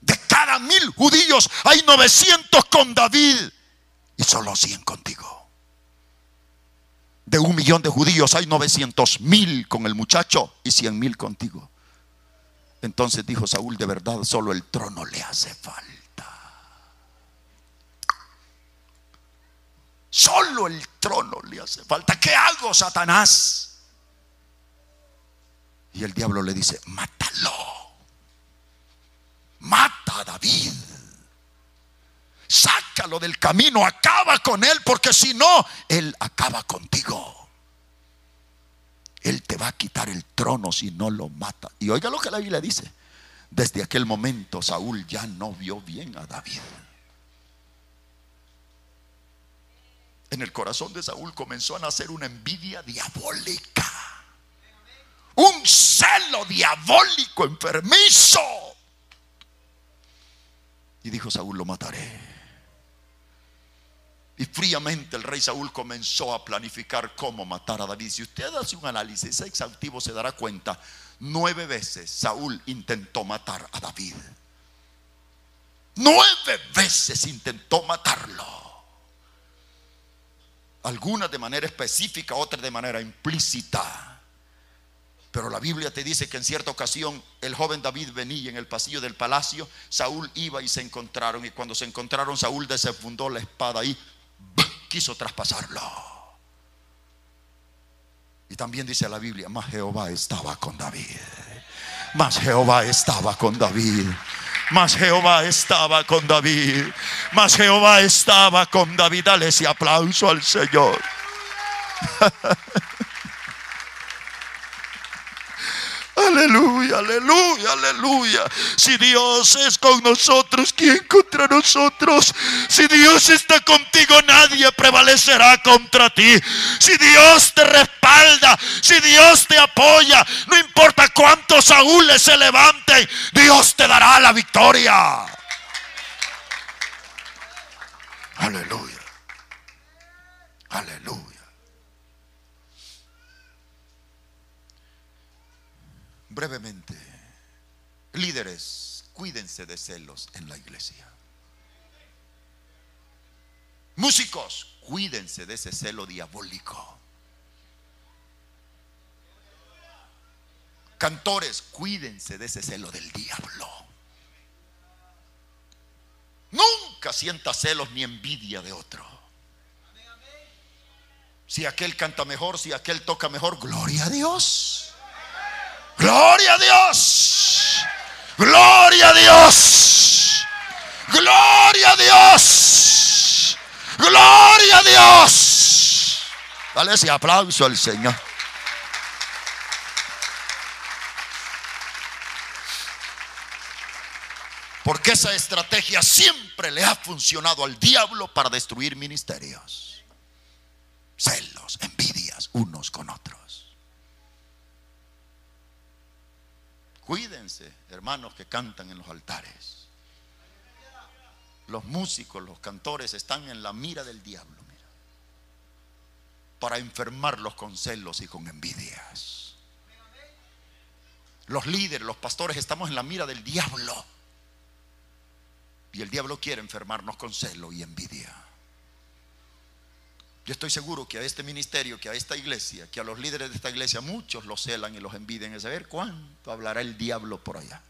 De cada mil judíos hay 900 con David y solo 100 contigo. De un millón de judíos hay 900 mil con el muchacho y 100 mil contigo. Entonces dijo Saúl, de verdad, solo el trono le hace falta. Solo el trono le hace falta. ¿Qué hago, Satanás? Y el diablo le dice, mátalo. Mata a David. Sácalo del camino, acaba con él, porque si no, él acaba contigo. Él te va a quitar el trono si no lo mata. Y oiga lo que la Biblia dice. Desde aquel momento Saúl ya no vio bien a David. En el corazón de Saúl comenzó a nacer una envidia diabólica. Un celo diabólico enfermizo. Y dijo Saúl, lo mataré. Y fríamente el rey Saúl comenzó a planificar cómo matar a David. Si usted hace un análisis exhaustivo se dará cuenta, nueve veces Saúl intentó matar a David. Nueve veces intentó matarlo. Algunas de manera específica, otras de manera implícita. Pero la Biblia te dice que en cierta ocasión el joven David venía en el pasillo del palacio, Saúl iba y se encontraron y cuando se encontraron Saúl desenfundó la espada y quiso traspasarlo. Y también dice la Biblia, más Jehová estaba con David. Más Jehová estaba con David. Mas Jehová estaba con David. Mas Jehová estaba con David. Dale ese aplauso al Señor. [laughs] Aleluya, aleluya, aleluya. Si Dios es con nosotros, ¿quién contra nosotros? Si Dios está contigo, nadie prevalecerá contra ti. Si Dios te respalda, si Dios te apoya, no importa cuántos aúles se levanten, Dios te dará la victoria. Aleluya. Aleluya. Brevemente, líderes, cuídense de celos en la iglesia. Músicos, cuídense de ese celo diabólico. Cantores, cuídense de ese celo del diablo. Nunca sienta celos ni envidia de otro. Si aquel canta mejor, si aquel toca mejor, gloria a Dios. Gloria a Dios. Gloria a Dios. Gloria a Dios. Gloria a Dios. Dale ese aplauso al Señor. Porque esa estrategia siempre le ha funcionado al diablo para destruir ministerios. Celos, envidias unos con otros. Cuídense, hermanos que cantan en los altares. Los músicos, los cantores están en la mira del diablo, para enfermarlos con celos y con envidias. Los líderes, los pastores estamos en la mira del diablo. Y el diablo quiere enfermarnos con celo y envidia. Yo estoy seguro que a este ministerio, que a esta iglesia, que a los líderes de esta iglesia, muchos los celan y los envidian. Es saber cuánto hablará el diablo por allá.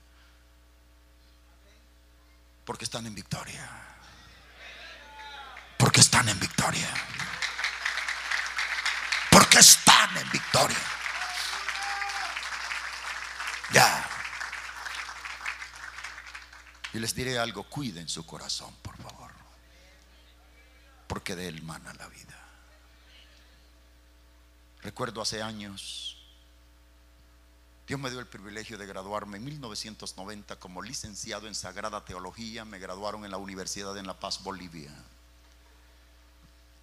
Porque están en victoria. Porque están en victoria. Porque están en victoria. Ya. Y les diré algo, cuiden su corazón, por favor. Porque de él mana la vida. Recuerdo hace años, Dios me dio el privilegio de graduarme en 1990 como licenciado en Sagrada Teología. Me graduaron en la Universidad de La Paz, Bolivia.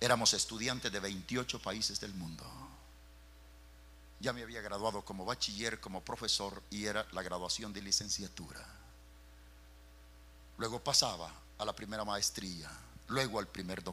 Éramos estudiantes de 28 países del mundo. Ya me había graduado como bachiller, como profesor y era la graduación de licenciatura. Luego pasaba a la primera maestría, luego al primer doctorado.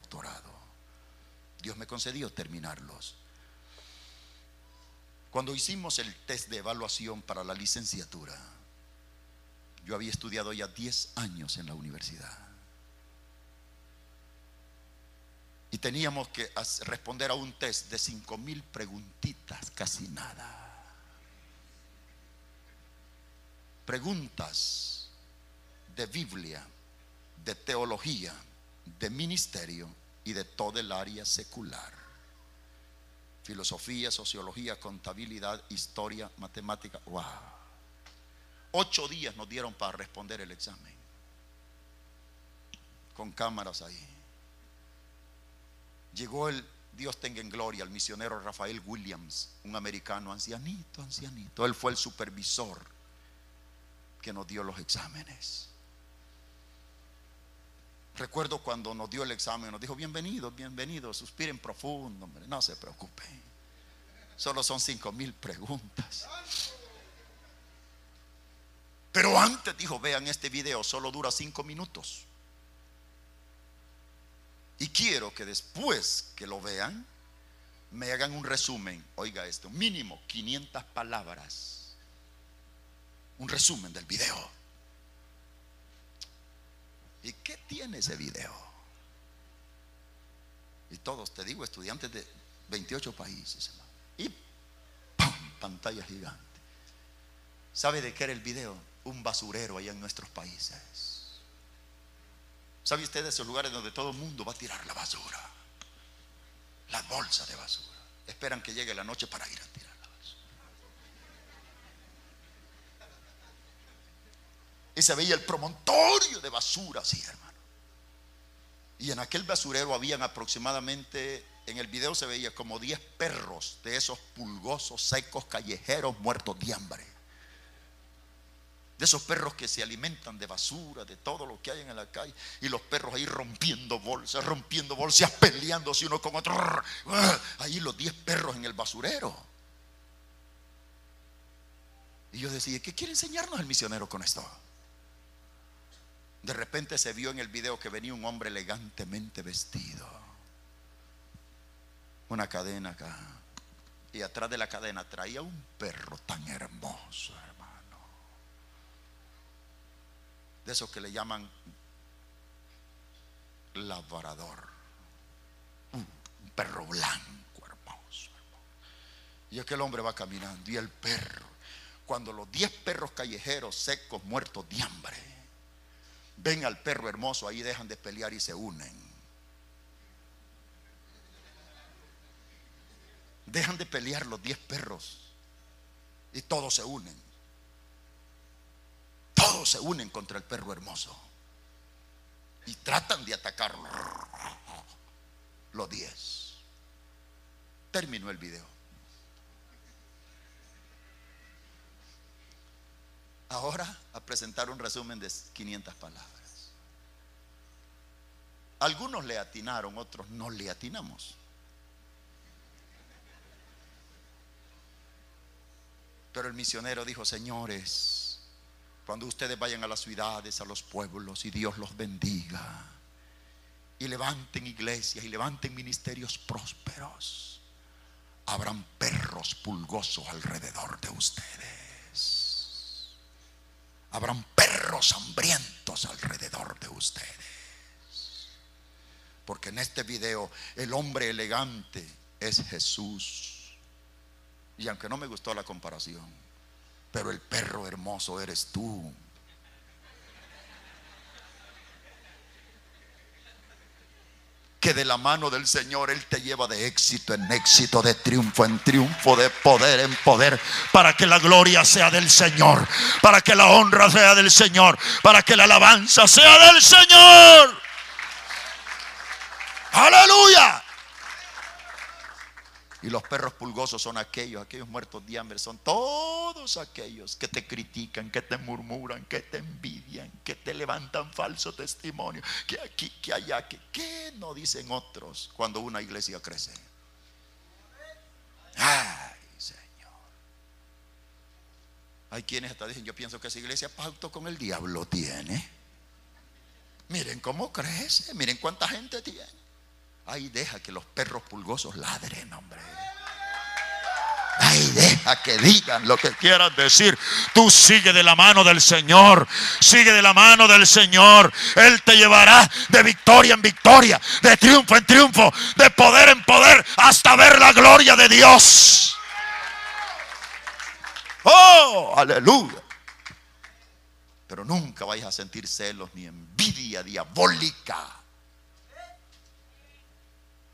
Dios me concedió terminarlos. Cuando hicimos el test de evaluación para la licenciatura, yo había estudiado ya 10 años en la universidad. Y teníamos que responder a un test de 5 mil preguntitas, casi nada. Preguntas de Biblia, de teología, de ministerio y de todo el área secular. Filosofía, sociología, contabilidad, historia, matemática. ¡Wow! Ocho días nos dieron para responder el examen. Con cámaras ahí. Llegó el, Dios tenga en gloria, el misionero Rafael Williams, un americano ancianito, ancianito. Él fue el supervisor que nos dio los exámenes. Recuerdo cuando nos dio el examen, nos dijo, bienvenidos, bienvenidos, suspiren profundo, hombre, no se preocupen. Solo son cinco mil preguntas. Pero antes dijo, vean este video, solo dura cinco minutos. Y quiero que después que lo vean, me hagan un resumen, oiga esto, mínimo 500 palabras. Un resumen del video. ¿Y qué tiene ese video? Y todos, te digo, estudiantes de 28 países. hermano. Y ¡pam! pantalla gigante. ¿Sabe de qué era el video? Un basurero allá en nuestros países. ¿Sabe usted de esos lugares donde todo el mundo va a tirar la basura? Las bolsas de basura. Esperan que llegue la noche para ir a tirar Y se veía el promontorio de basura así, hermano. Y en aquel basurero habían aproximadamente, en el video se veía como 10 perros de esos pulgosos, secos, callejeros, muertos de hambre. De esos perros que se alimentan de basura, de todo lo que hay en la calle. Y los perros ahí rompiendo bolsas, rompiendo bolsas, peleándose uno con otro. Ahí los 10 perros en el basurero. Y yo decía, ¿qué quiere enseñarnos el misionero con esto? De repente se vio en el video que venía un hombre elegantemente vestido. Una cadena acá. Y atrás de la cadena traía un perro tan hermoso, hermano. De esos que le llaman labrador. Un perro blanco, hermoso, hermano. Y aquel hombre va caminando. Y el perro, cuando los diez perros callejeros secos, muertos de hambre, ven al perro hermoso, ahí dejan de pelear y se unen. Dejan de pelear los diez perros y todos se unen. Todos se unen contra el perro hermoso y tratan de atacarlo. Los diez. Terminó el video. Ahora a presentar un resumen de 500 palabras. Algunos le atinaron, otros no le atinamos. Pero el misionero dijo, señores, cuando ustedes vayan a las ciudades, a los pueblos, y Dios los bendiga, y levanten iglesias y levanten ministerios prósperos, habrán perros pulgosos alrededor de ustedes. Habrán perros hambrientos alrededor de ustedes. Porque en este video el hombre elegante es Jesús. Y aunque no me gustó la comparación, pero el perro hermoso eres tú. Que de la mano del Señor Él te lleva de éxito en éxito, de triunfo en triunfo, de poder en poder, para que la gloria sea del Señor, para que la honra sea del Señor, para que la alabanza sea del Señor. Aleluya. Y los perros pulgosos son aquellos, aquellos muertos de hambre, son todos aquellos que te critican, que te murmuran, que te envidian, que te levantan falso testimonio, que aquí, que allá, que qué no dicen otros cuando una iglesia crece. Ay, Señor. Hay quienes hasta dicen, yo pienso que esa iglesia pacto con el diablo tiene. Miren cómo crece, miren cuánta gente tiene. Ay, deja que los perros pulgosos ladren, hombre. Ay, deja que digan lo que quieran decir. Tú sigue de la mano del Señor. Sigue de la mano del Señor. Él te llevará de victoria en victoria, de triunfo en triunfo, de poder en poder, hasta ver la gloria de Dios. Oh, aleluya. Pero nunca vayas a sentir celos ni envidia diabólica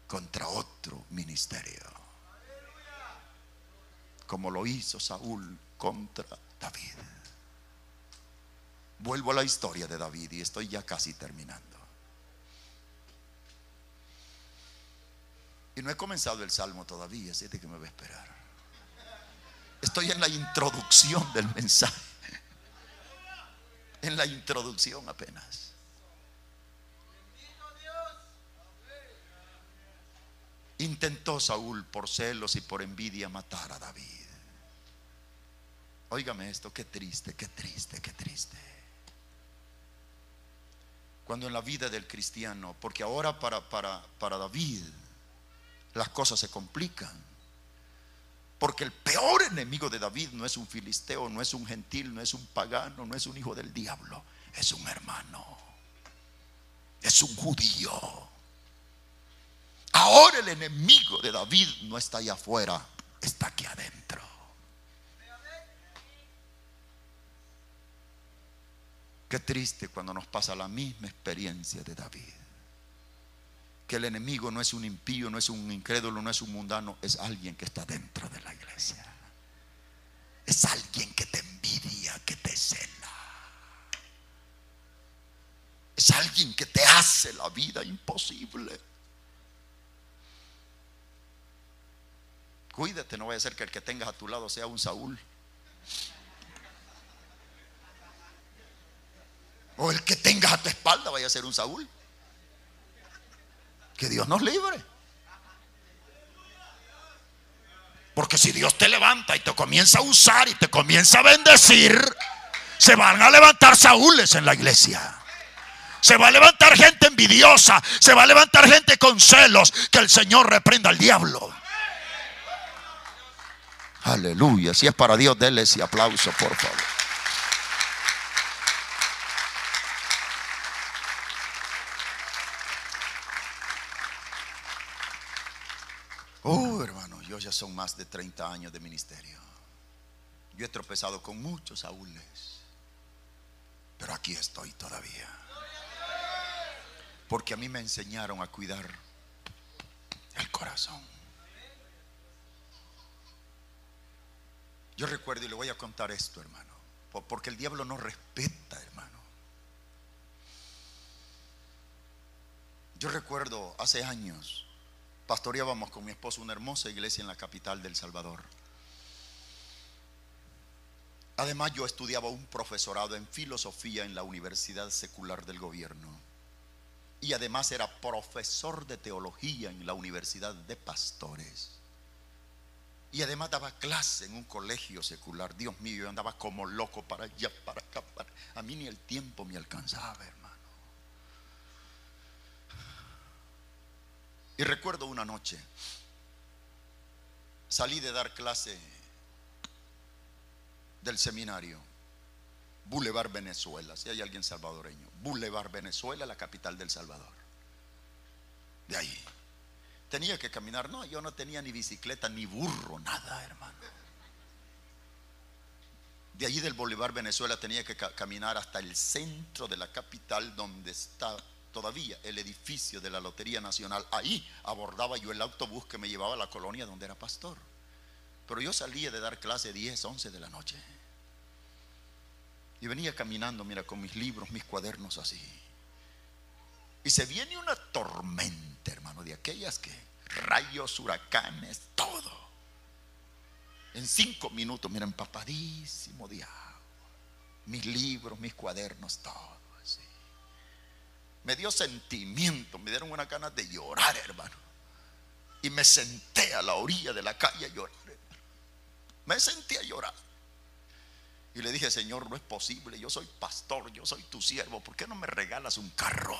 contra otro ministerio. Como lo hizo Saúl contra David. Vuelvo a la historia de David y estoy ya casi terminando. Y no he comenzado el salmo todavía, así que me voy a esperar. Estoy en la introducción del mensaje. En la introducción apenas. Intentó Saúl por celos y por envidia matar a David. Óigame esto, qué triste, qué triste, qué triste. Cuando en la vida del cristiano, porque ahora para, para, para David las cosas se complican. Porque el peor enemigo de David no es un filisteo, no es un gentil, no es un pagano, no es un hijo del diablo, es un hermano. Es un judío. Ahora el enemigo de David no está allá afuera, está aquí adentro. Qué triste cuando nos pasa la misma experiencia de David. Que el enemigo no es un impío, no es un incrédulo, no es un mundano, es alguien que está dentro de la iglesia. Es alguien que te envidia, que te cela. Es alguien que te hace la vida imposible. Cuídate, no vaya a ser que el que tengas a tu lado sea un Saúl. O el que tengas a tu espalda vaya a ser un Saúl. Que Dios nos libre. Porque si Dios te levanta y te comienza a usar y te comienza a bendecir, se van a levantar Saúles en la iglesia. Se va a levantar gente envidiosa. Se va a levantar gente con celos. Que el Señor reprenda al diablo. Aleluya. Si es para Dios, déle ese aplauso, por favor. Oh, hermano, yo ya son más de 30 años de ministerio. Yo he tropezado con muchos Saúles. Pero aquí estoy todavía. Porque a mí me enseñaron a cuidar el corazón. Yo recuerdo y le voy a contar esto, hermano. Porque el diablo no respeta, hermano. Yo recuerdo hace años, pastoreábamos con mi esposo una hermosa iglesia en la capital del Salvador. Además, yo estudiaba un profesorado en filosofía en la Universidad Secular del Gobierno. Y además era profesor de teología en la Universidad de Pastores. Y además daba clase en un colegio secular. Dios mío, yo andaba como loco para allá, para acá. A mí ni el tiempo me alcanzaba, hermano. Y recuerdo una noche, salí de dar clase del seminario, Boulevard Venezuela, si hay alguien salvadoreño, Boulevard Venezuela, la capital del Salvador. De ahí. Tenía que caminar, no, yo no tenía ni bicicleta, ni burro, nada, hermano. De allí del Bolívar Venezuela tenía que caminar hasta el centro de la capital donde está todavía el edificio de la Lotería Nacional. Ahí abordaba yo el autobús que me llevaba a la colonia donde era pastor. Pero yo salía de dar clase 10, 11 de la noche. Y venía caminando, mira, con mis libros, mis cuadernos así. Y se viene una tormenta, hermano, de aquellas que rayos, huracanes, todo. En cinco minutos, mira, empapadísimo de agua. Mis libros, mis cuadernos, todo así. Me dio sentimiento, me dieron una ganas de llorar, hermano. Y me senté a la orilla de la calle a llorar. Me senté a llorar. Y le dije, Señor, no es posible, yo soy pastor, yo soy tu siervo, ¿por qué no me regalas un carro?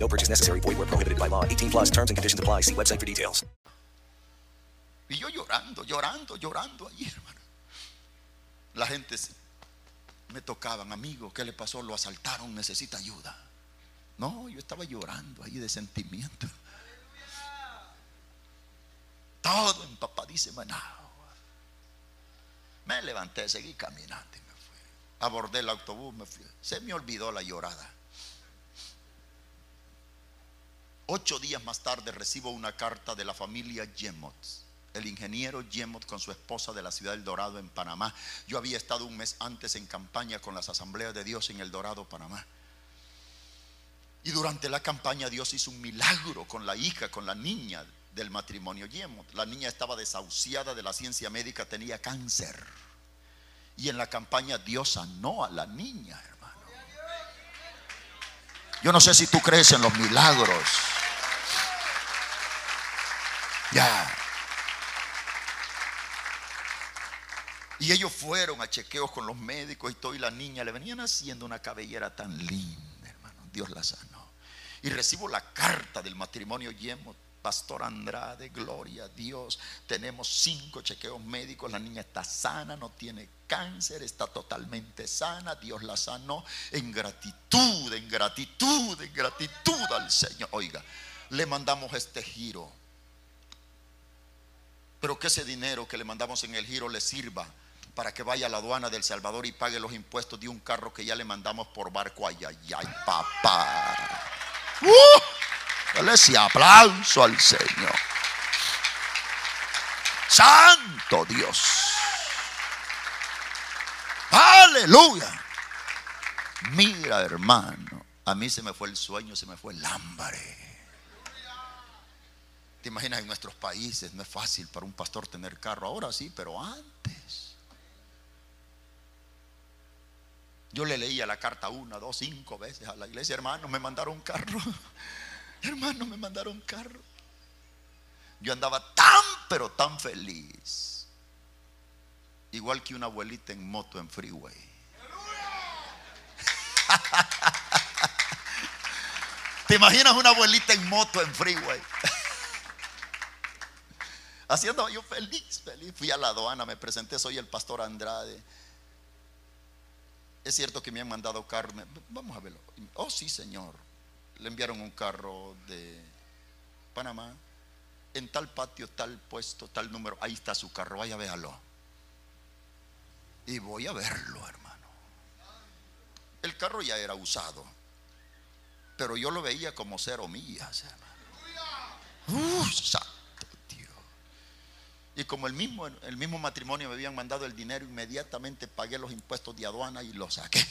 No purchase necessary. Void where prohibited by law. 18 plus terms and conditions apply. See website for details. Y yo llorando, llorando, llorando allí, hermano. La gente me tocaban, amigo, ¿qué le pasó? Lo asaltaron, necesita ayuda. No, yo estaba llorando ahí de sentimiento. Todo empapadísimo. Me levanté, seguí caminando y me fui. Abordé el autobús, me fui. Se me olvidó la llorada. Ocho días más tarde recibo una carta de la familia Gemot, el ingeniero Gemot con su esposa de la ciudad del Dorado en Panamá. Yo había estado un mes antes en campaña con las asambleas de Dios en el Dorado, Panamá. Y durante la campaña Dios hizo un milagro con la hija, con la niña del matrimonio Gemot. La niña estaba desahuciada de la ciencia médica, tenía cáncer. Y en la campaña Dios sanó a la niña, hermano. Yo no sé si tú crees en los milagros. Ya. Y ellos fueron a chequeos con los médicos y todo, y la niña le venían haciendo una cabellera tan linda, hermano. Dios la sanó. Y recibo la carta del matrimonio Yemo, Pastor Andrade, gloria a Dios. Tenemos cinco chequeos médicos, la niña está sana, no tiene cáncer, está totalmente sana, Dios la sanó en gratitud, en gratitud, en gratitud al Señor. Oiga, le mandamos este giro. Pero que ese dinero que le mandamos en el giro le sirva para que vaya a la aduana del Salvador y pague los impuestos de un carro que ya le mandamos por barco. Ay, ay, ay, papá. ¡Uh! Dale ese aplauso al Señor. Santo Dios. Aleluya. Mira, hermano. A mí se me fue el sueño, se me fue el hambre. ¿Te imaginas en nuestros países? No es fácil para un pastor tener carro. Ahora sí, pero antes. Yo le leía la carta una, dos, cinco veces a la iglesia. Hermano, me mandaron carro. [laughs] Hermano, me mandaron carro. Yo andaba tan, pero tan feliz. Igual que una abuelita en moto en freeway. [laughs] ¿Te imaginas una abuelita en moto en freeway? Haciendo yo feliz, feliz. Fui a la aduana, me presenté, soy el pastor Andrade. Es cierto que me han mandado carro. Vamos a verlo. Oh, sí, señor. Le enviaron un carro de Panamá. En tal patio, tal puesto, tal número. Ahí está su carro. Vaya, véalo. Y voy a verlo, hermano. El carro ya era usado. Pero yo lo veía como cero millas, hermano. Uh, y como el mismo, el mismo matrimonio me habían mandado el dinero, inmediatamente pagué los impuestos de aduana y lo saqué.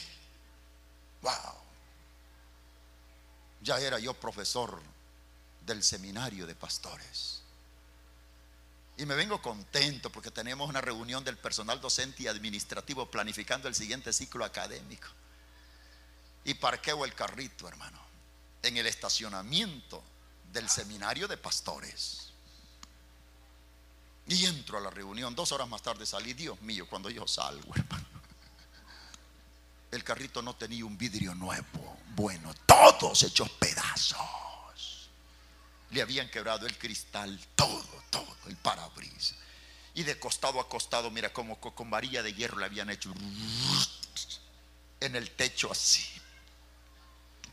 Wow. Ya era yo profesor del seminario de pastores. Y me vengo contento porque tenemos una reunión del personal docente y administrativo planificando el siguiente ciclo académico. Y parqueo el carrito, hermano, en el estacionamiento del seminario de pastores. Y entro a la reunión. Dos horas más tarde salí. Dios mío, cuando yo salgo, [laughs] hermano. El carrito no tenía un vidrio nuevo, bueno, todos hechos pedazos. Le habían quebrado el cristal, todo, todo, el parabrisas. Y de costado a costado, mira, como con varilla de hierro le habían hecho en el techo así.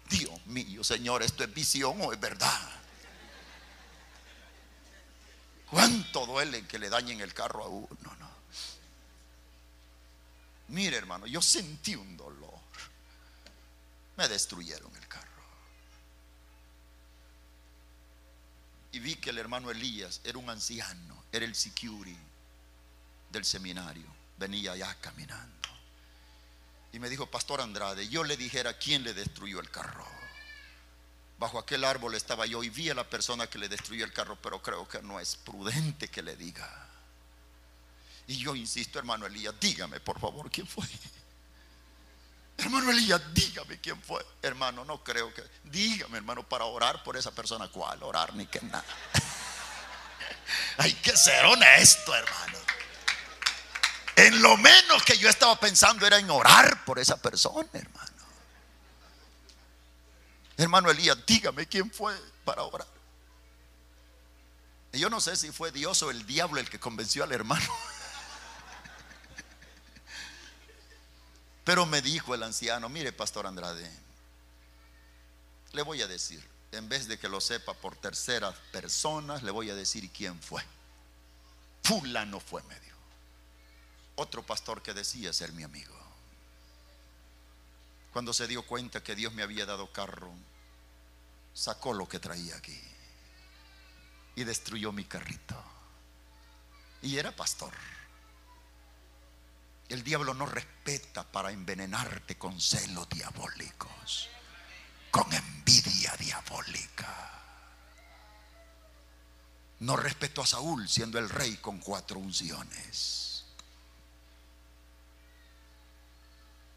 Dios mío, Señor, ¿esto es visión o es verdad? ¿Cuánto duele que le dañen el carro a uno? No. Mire, hermano, yo sentí un dolor. Me destruyeron el carro. Y vi que el hermano Elías era un anciano, era el security del seminario. Venía allá caminando. Y me dijo, Pastor Andrade, yo le dijera quién le destruyó el carro. Bajo aquel árbol estaba yo y vi a la persona que le destruyó el carro, pero creo que no es prudente que le diga. Y yo insisto, hermano Elías, dígame por favor quién fue. [laughs] Hermano Elías, dígame quién fue. Hermano, no creo que. Dígame, hermano, para orar por esa persona. ¿Cuál? Orar ni que nada. [laughs] Hay que ser honesto, hermano. En lo menos que yo estaba pensando era en orar por esa persona, hermano. Hermano Elías, dígame quién fue para orar. Yo no sé si fue Dios o el diablo el que convenció al hermano. [laughs] Pero me dijo el anciano, mire, pastor Andrade, le voy a decir, en vez de que lo sepa por terceras personas, le voy a decir quién fue. Fulano fue, medio. Otro pastor que decía ser mi amigo cuando se dio cuenta que Dios me había dado carro, sacó lo que traía aquí y destruyó mi carrito. Y era pastor. El diablo no respeta para envenenarte con celos diabólicos, con envidia diabólica. No respetó a Saúl siendo el rey con cuatro unciones.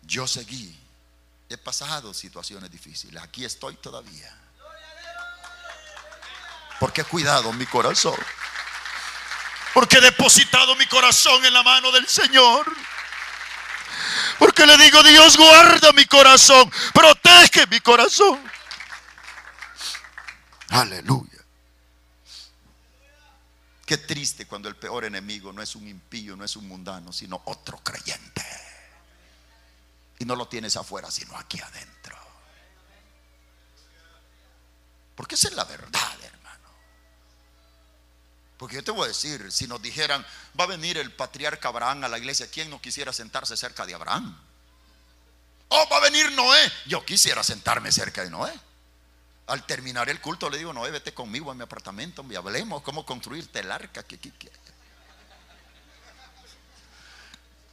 Yo seguí He pasado situaciones difíciles. Aquí estoy todavía. Porque he cuidado mi corazón. Porque he depositado mi corazón en la mano del Señor. Porque le digo, Dios guarda mi corazón, protege mi corazón. Aleluya. Qué triste cuando el peor enemigo no es un impío, no es un mundano, sino otro creyente. Y no lo tienes afuera, sino aquí adentro. Porque esa es la verdad, hermano. Porque yo te voy a decir, si nos dijeran, va a venir el patriarca Abraham a la iglesia, ¿quién no quisiera sentarse cerca de Abraham? O va a venir Noé, yo quisiera sentarme cerca de Noé. Al terminar el culto le digo, Noé, vete conmigo a mi apartamento y hablemos cómo construirte el arca. ¿Qué,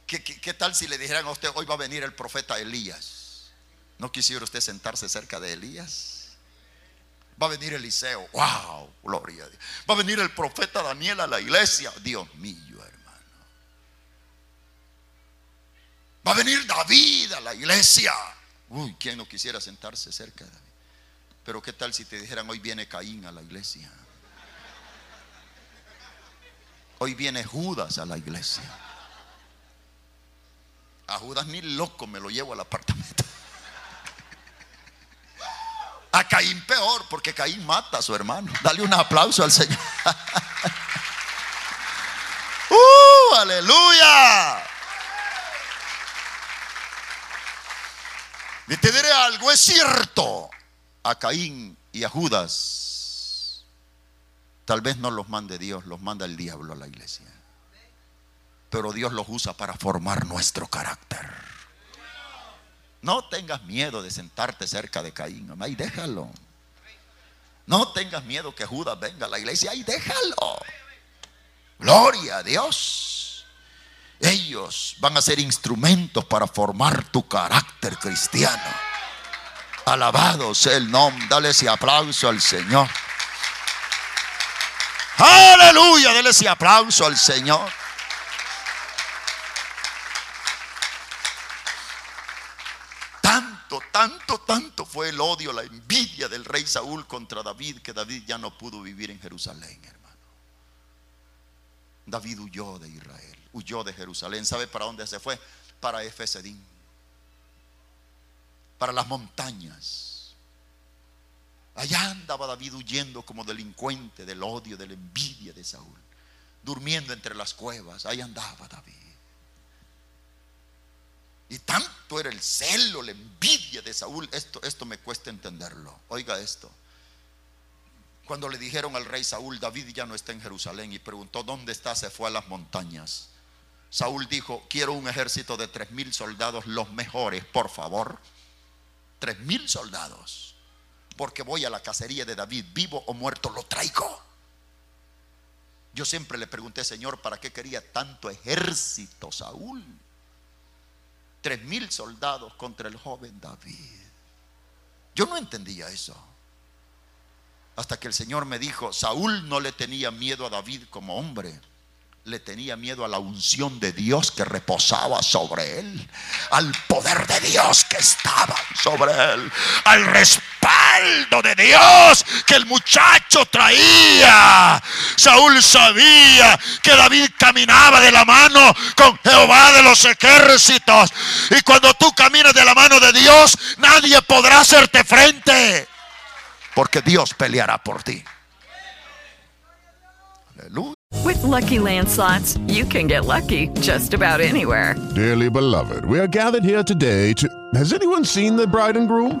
qué, tal si le dijeran a usted, hoy va a venir el profeta Elías? ¿No quisiera usted sentarse cerca de Elías? Va a venir Eliseo. Wow, gloria a Dios. Va a venir el profeta Daniel a la iglesia. Dios mío, hermano. Va a venir David a la iglesia. Uy, ¿quién no quisiera sentarse cerca de David? Pero qué tal si te dijeran hoy viene Caín a la iglesia? Hoy viene Judas a la iglesia. A Judas ni loco me lo llevo al apartamento. A Caín peor, porque Caín mata a su hermano. Dale un aplauso al Señor. [laughs] ¡Uh! ¡Aleluya! Y te diré algo, es cierto. A Caín y a Judas, tal vez no los mande Dios, los manda el diablo a la iglesia. Pero Dios los usa para formar nuestro carácter. No tengas miedo de sentarte cerca de Caín. Ahí déjalo. No tengas miedo que Judas venga a la iglesia. Ahí déjalo. Gloria a Dios. Ellos van a ser instrumentos para formar tu carácter cristiano. Alabado sea el nombre. Dale ese aplauso al Señor. Aleluya. Dale ese aplauso al Señor. Tanto, tanto fue el odio, la envidia del rey Saúl contra David que David ya no pudo vivir en Jerusalén, hermano. David huyó de Israel, huyó de Jerusalén. ¿Sabe para dónde se fue? Para Efesedín, para las montañas. Allá andaba David huyendo como delincuente del odio, de la envidia de Saúl, durmiendo entre las cuevas. Ahí andaba David. Y tanto era el celo, la envidia de Saúl. Esto, esto me cuesta entenderlo. Oiga esto. Cuando le dijeron al rey Saúl, David ya no está en Jerusalén y preguntó, ¿dónde está? Se fue a las montañas. Saúl dijo, quiero un ejército de tres mil soldados, los mejores, por favor. Tres mil soldados. Porque voy a la cacería de David, vivo o muerto, lo traigo. Yo siempre le pregunté, Señor, ¿para qué quería tanto ejército Saúl? Tres mil soldados contra el joven David. Yo no entendía eso. Hasta que el Señor me dijo, Saúl no le tenía miedo a David como hombre, le tenía miedo a la unción de Dios que reposaba sobre él, al poder de Dios que estaba sobre él, al respaldo de Dios que el muchacho traía. Saúl sabía que David caminaba de la mano con Jehová de los ejércitos. Y cuando tú caminas de la mano de Dios, nadie podrá hacerte frente. Porque Dios peleará por ti. Aleluya. With lucky landslots, you can get lucky just about anywhere. Dearly beloved, we are gathered here today to. Has anyone seen the bride and groom?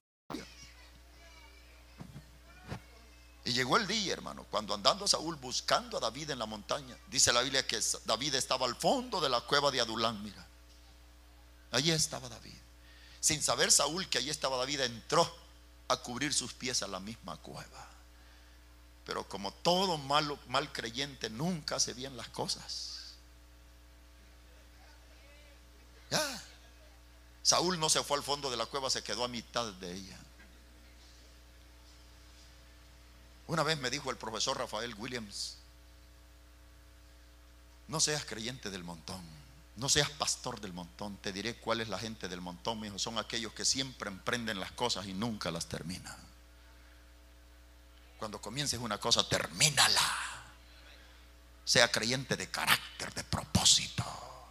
Llegó el día, hermano, cuando andando Saúl buscando a David en la montaña, dice la Biblia que David estaba al fondo de la cueva de Adulán, mira. Allí estaba David. Sin saber Saúl que allí estaba David, entró a cubrir sus pies a la misma cueva. Pero como todo malo, mal creyente, nunca hace bien las cosas. Ya. Saúl no se fue al fondo de la cueva, se quedó a mitad de ella. Una vez me dijo el profesor Rafael Williams, no seas creyente del montón, no seas pastor del montón, te diré cuál es la gente del montón, me dijo, son aquellos que siempre emprenden las cosas y nunca las terminan. Cuando comiences una cosa, termínala. Sea creyente de carácter, de propósito,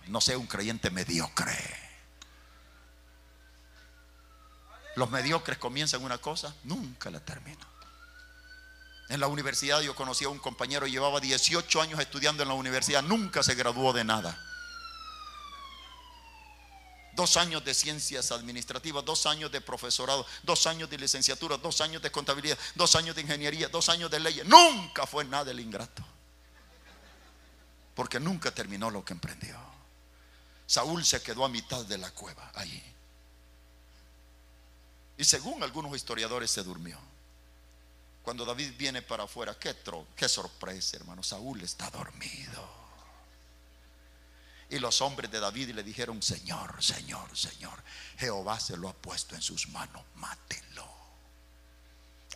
no sea un creyente mediocre. Los mediocres comienzan una cosa, nunca la terminan. En la universidad yo conocí a un compañero, llevaba 18 años estudiando en la universidad, nunca se graduó de nada. Dos años de ciencias administrativas, dos años de profesorado, dos años de licenciatura, dos años de contabilidad, dos años de ingeniería, dos años de leyes. Nunca fue nada el ingrato. Porque nunca terminó lo que emprendió. Saúl se quedó a mitad de la cueva, ahí. Y según algunos historiadores se durmió. Cuando David viene para afuera, qué, qué sorpresa, hermano. Saúl está dormido. Y los hombres de David le dijeron, Señor, Señor, Señor, Jehová se lo ha puesto en sus manos, mátelo.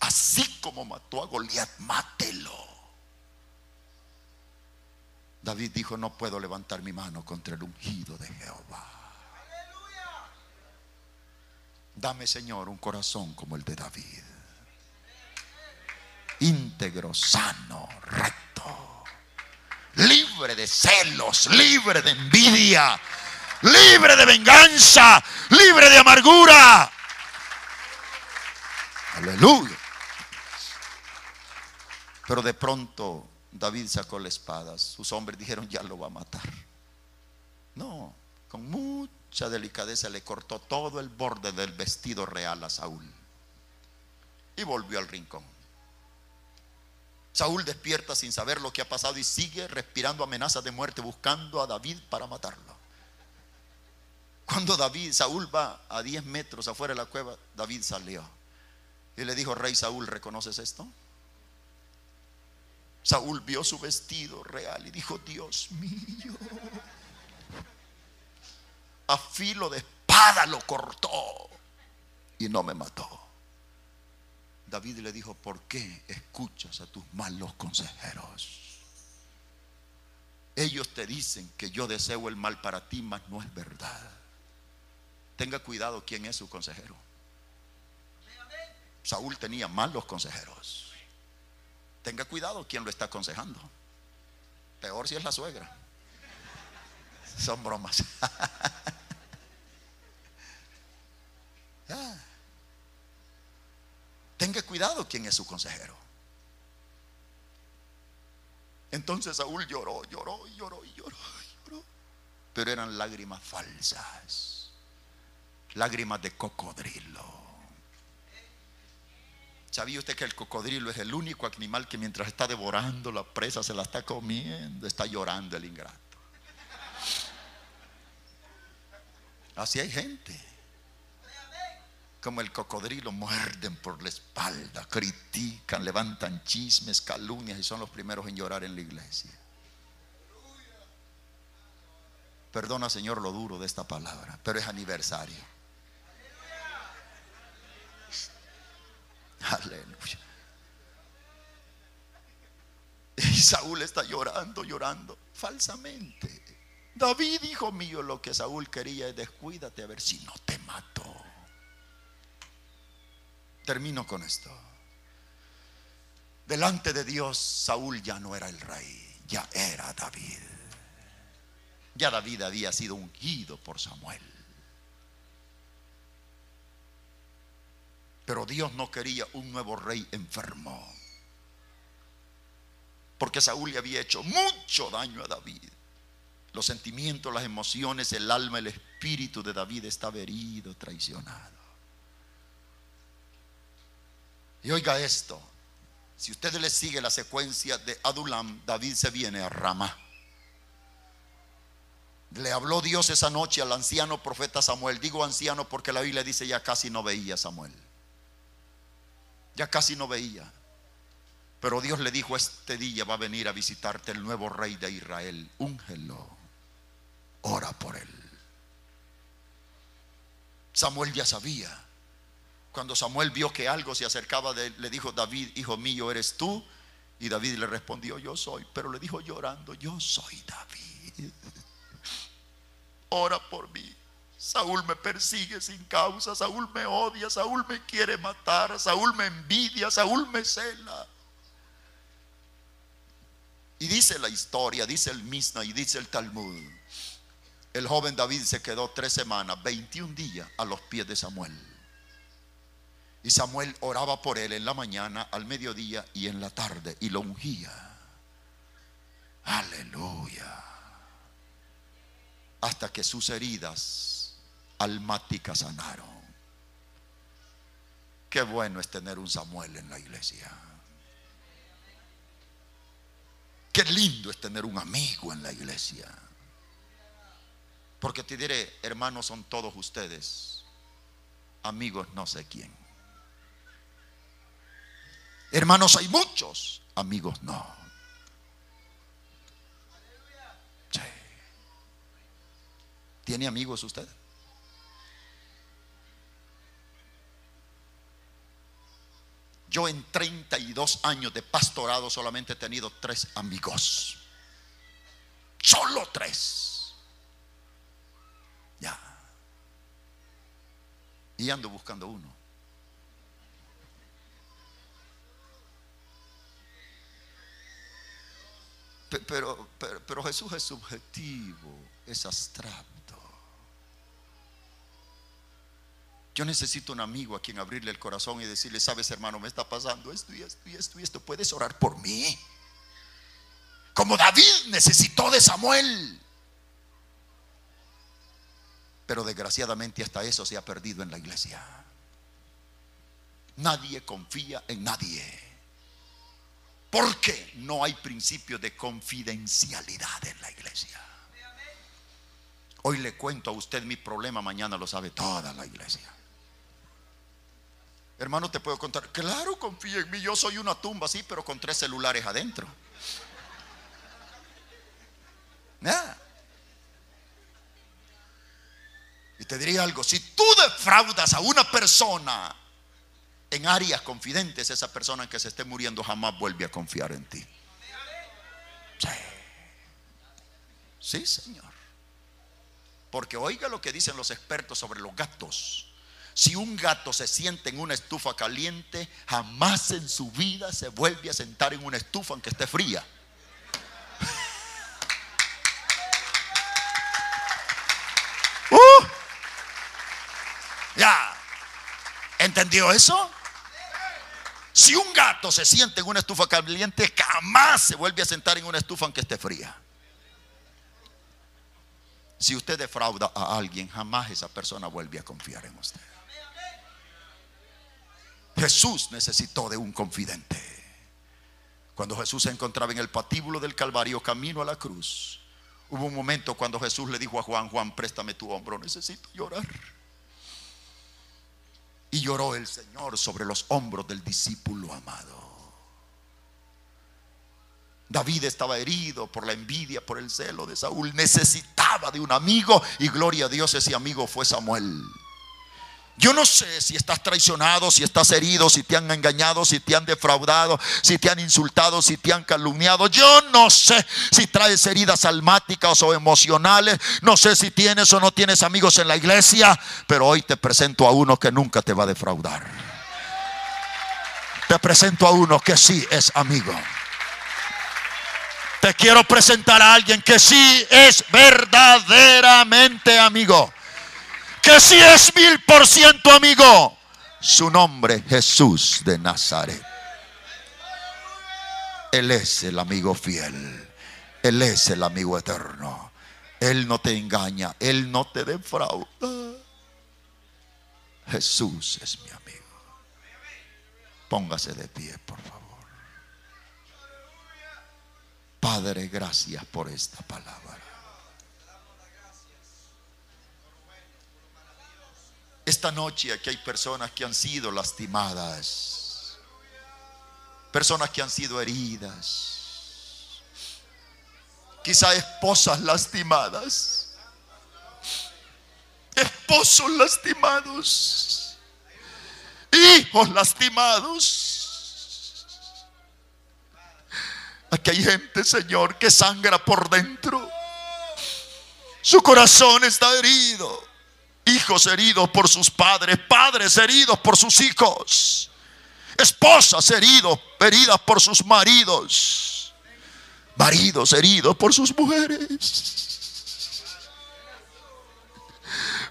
Así como mató a Goliat, mátelo. David dijo, no puedo levantar mi mano contra el ungido de Jehová. Dame, Señor, un corazón como el de David íntegro, sano, recto, libre de celos, libre de envidia, libre de venganza, libre de amargura. Aleluya. Pero de pronto David sacó la espada. Sus hombres dijeron, ya lo va a matar. No, con mucha delicadeza le cortó todo el borde del vestido real a Saúl. Y volvió al rincón. Saúl despierta sin saber lo que ha pasado y sigue respirando amenazas de muerte buscando a David para matarlo. Cuando David, Saúl va a 10 metros afuera de la cueva, David salió y le dijo, rey Saúl, ¿reconoces esto? Saúl vio su vestido real y dijo, Dios mío, a filo de espada lo cortó y no me mató. David le dijo, ¿por qué escuchas a tus malos consejeros? Ellos te dicen que yo deseo el mal para ti, mas no es verdad. Tenga cuidado quién es su consejero. Saúl tenía malos consejeros. Tenga cuidado quién lo está aconsejando. Peor si es la suegra. Son bromas. [laughs] ah. Tenga cuidado quién es su consejero. Entonces Saúl lloró, lloró, lloró, lloró, lloró. Pero eran lágrimas falsas. Lágrimas de cocodrilo. ¿Sabía usted que el cocodrilo es el único animal que mientras está devorando la presa se la está comiendo? Está llorando el ingrato. Así hay gente como el cocodrilo, muerden por la espalda, critican, levantan chismes, calumnias y son los primeros en llorar en la iglesia. Perdona, Señor, lo duro de esta palabra, pero es aniversario. Aleluya. Y Saúl está llorando, llorando, falsamente. David, hijo mío, lo que Saúl quería es descuídate a ver si no te Termino con esto. Delante de Dios, Saúl ya no era el rey, ya era David. Ya David había sido ungido por Samuel. Pero Dios no quería un nuevo rey enfermo. Porque Saúl le había hecho mucho daño a David. Los sentimientos, las emociones, el alma, el espíritu de David estaba herido, traicionado. Y oiga esto, si usted le sigue la secuencia de Adulam, David se viene a Ramá. Le habló Dios esa noche al anciano profeta Samuel. Digo anciano porque la Biblia dice ya casi no veía Samuel. Ya casi no veía. Pero Dios le dijo, este día va a venir a visitarte el nuevo rey de Israel. Úngelo. Ora por él. Samuel ya sabía Cuando Samuel vio que algo se acercaba de él, le dijo, David, hijo mío, ¿eres tú? Y David le respondió, yo soy. Pero le dijo llorando, yo soy David. Ora por mí. Saúl me persigue sin causa, Saúl me odia, Saúl me quiere matar, Saúl me envidia, Saúl me cela. Y dice la historia, dice el Misna y dice el Talmud. El joven David se quedó tres semanas, 21 días a los pies de Samuel. Y Samuel oraba por él en la mañana, al mediodía y en la tarde y lo ungía. Aleluya. Hasta que sus heridas almáticas sanaron. Qué bueno es tener un Samuel en la iglesia. Qué lindo es tener un amigo en la iglesia. Porque te diré, hermanos son todos ustedes, amigos no sé quién. Hermanos hay muchos, amigos no. Sí. ¿Tiene amigos usted? Yo en 32 años de pastorado solamente he tenido tres amigos. Solo tres. Ya. Y ando buscando uno. Pero, pero, pero, Jesús es subjetivo, es abstracto. Yo necesito un amigo a quien abrirle el corazón y decirle, sabes hermano, me está pasando esto y esto y esto y esto. ¿Puedes orar por mí? Como David necesitó de Samuel. Pero desgraciadamente hasta eso se ha perdido en la iglesia. Nadie confía en nadie. Porque no hay principio de confidencialidad en la iglesia. Hoy le cuento a usted mi problema, mañana lo sabe toda la iglesia. Hermano, te puedo contar. Claro, confía en mí. Yo soy una tumba, sí, pero con tres celulares adentro. Y te diría algo, si tú defraudas a una persona en áreas confidentes, esa persona que se esté muriendo jamás vuelve a confiar en ti. Sí. Sí, Señor. Porque oiga lo que dicen los expertos sobre los gatos. Si un gato se siente en una estufa caliente, jamás en su vida se vuelve a sentar en una estufa aunque esté fría. [laughs] Uh, ya. ¿Entendió eso? Si un gato se siente en una estufa caliente, jamás se vuelve a sentar en una estufa aunque esté fría. Si usted defrauda a alguien, jamás esa persona vuelve a confiar en usted. Jesús necesitó de un confidente. Cuando Jesús se encontraba en el patíbulo del Calvario camino a la cruz, hubo un momento cuando Jesús le dijo a Juan, Juan, préstame tu hombro, necesito llorar. Y lloró el Señor sobre los hombros del discípulo amado. David estaba herido por la envidia, por el celo de Saúl. Necesitaba de un amigo y gloria a Dios ese amigo fue Samuel. Yo no sé si estás traicionado, si estás herido, si te han engañado, si te han defraudado, si te han insultado, si te han calumniado. Yo no sé si traes heridas almáticas o emocionales. No sé si tienes o no tienes amigos en la iglesia. Pero hoy te presento a uno que nunca te va a defraudar. Te presento a uno que sí es amigo. Te quiero presentar a alguien que sí es verdaderamente amigo que si es mil por ciento amigo. Su nombre Jesús de Nazaret. Él es el amigo fiel. Él es el amigo eterno. Él no te engaña. Él no te defrauda. Jesús es mi amigo. Póngase de pie, por favor. Padre, gracias por esta palabra. Esta noche aquí hay personas que han sido lastimadas, personas que han sido heridas, quizá esposas lastimadas, esposos lastimados, hijos lastimados. Aquí hay gente, Señor, que sangra por dentro. Su corazón está herido. Hijos heridos por sus padres, padres heridos por sus hijos, esposas heridos, heridas por sus maridos, maridos heridos por sus mujeres.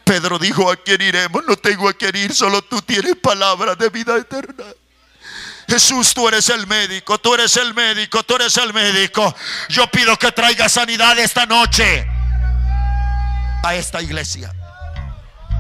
Pedro dijo, ¿a quién iremos? No tengo a quién ir, solo tú tienes palabras de vida eterna. Jesús, tú eres el médico, tú eres el médico, tú eres el médico. Yo pido que traiga sanidad esta noche a esta iglesia.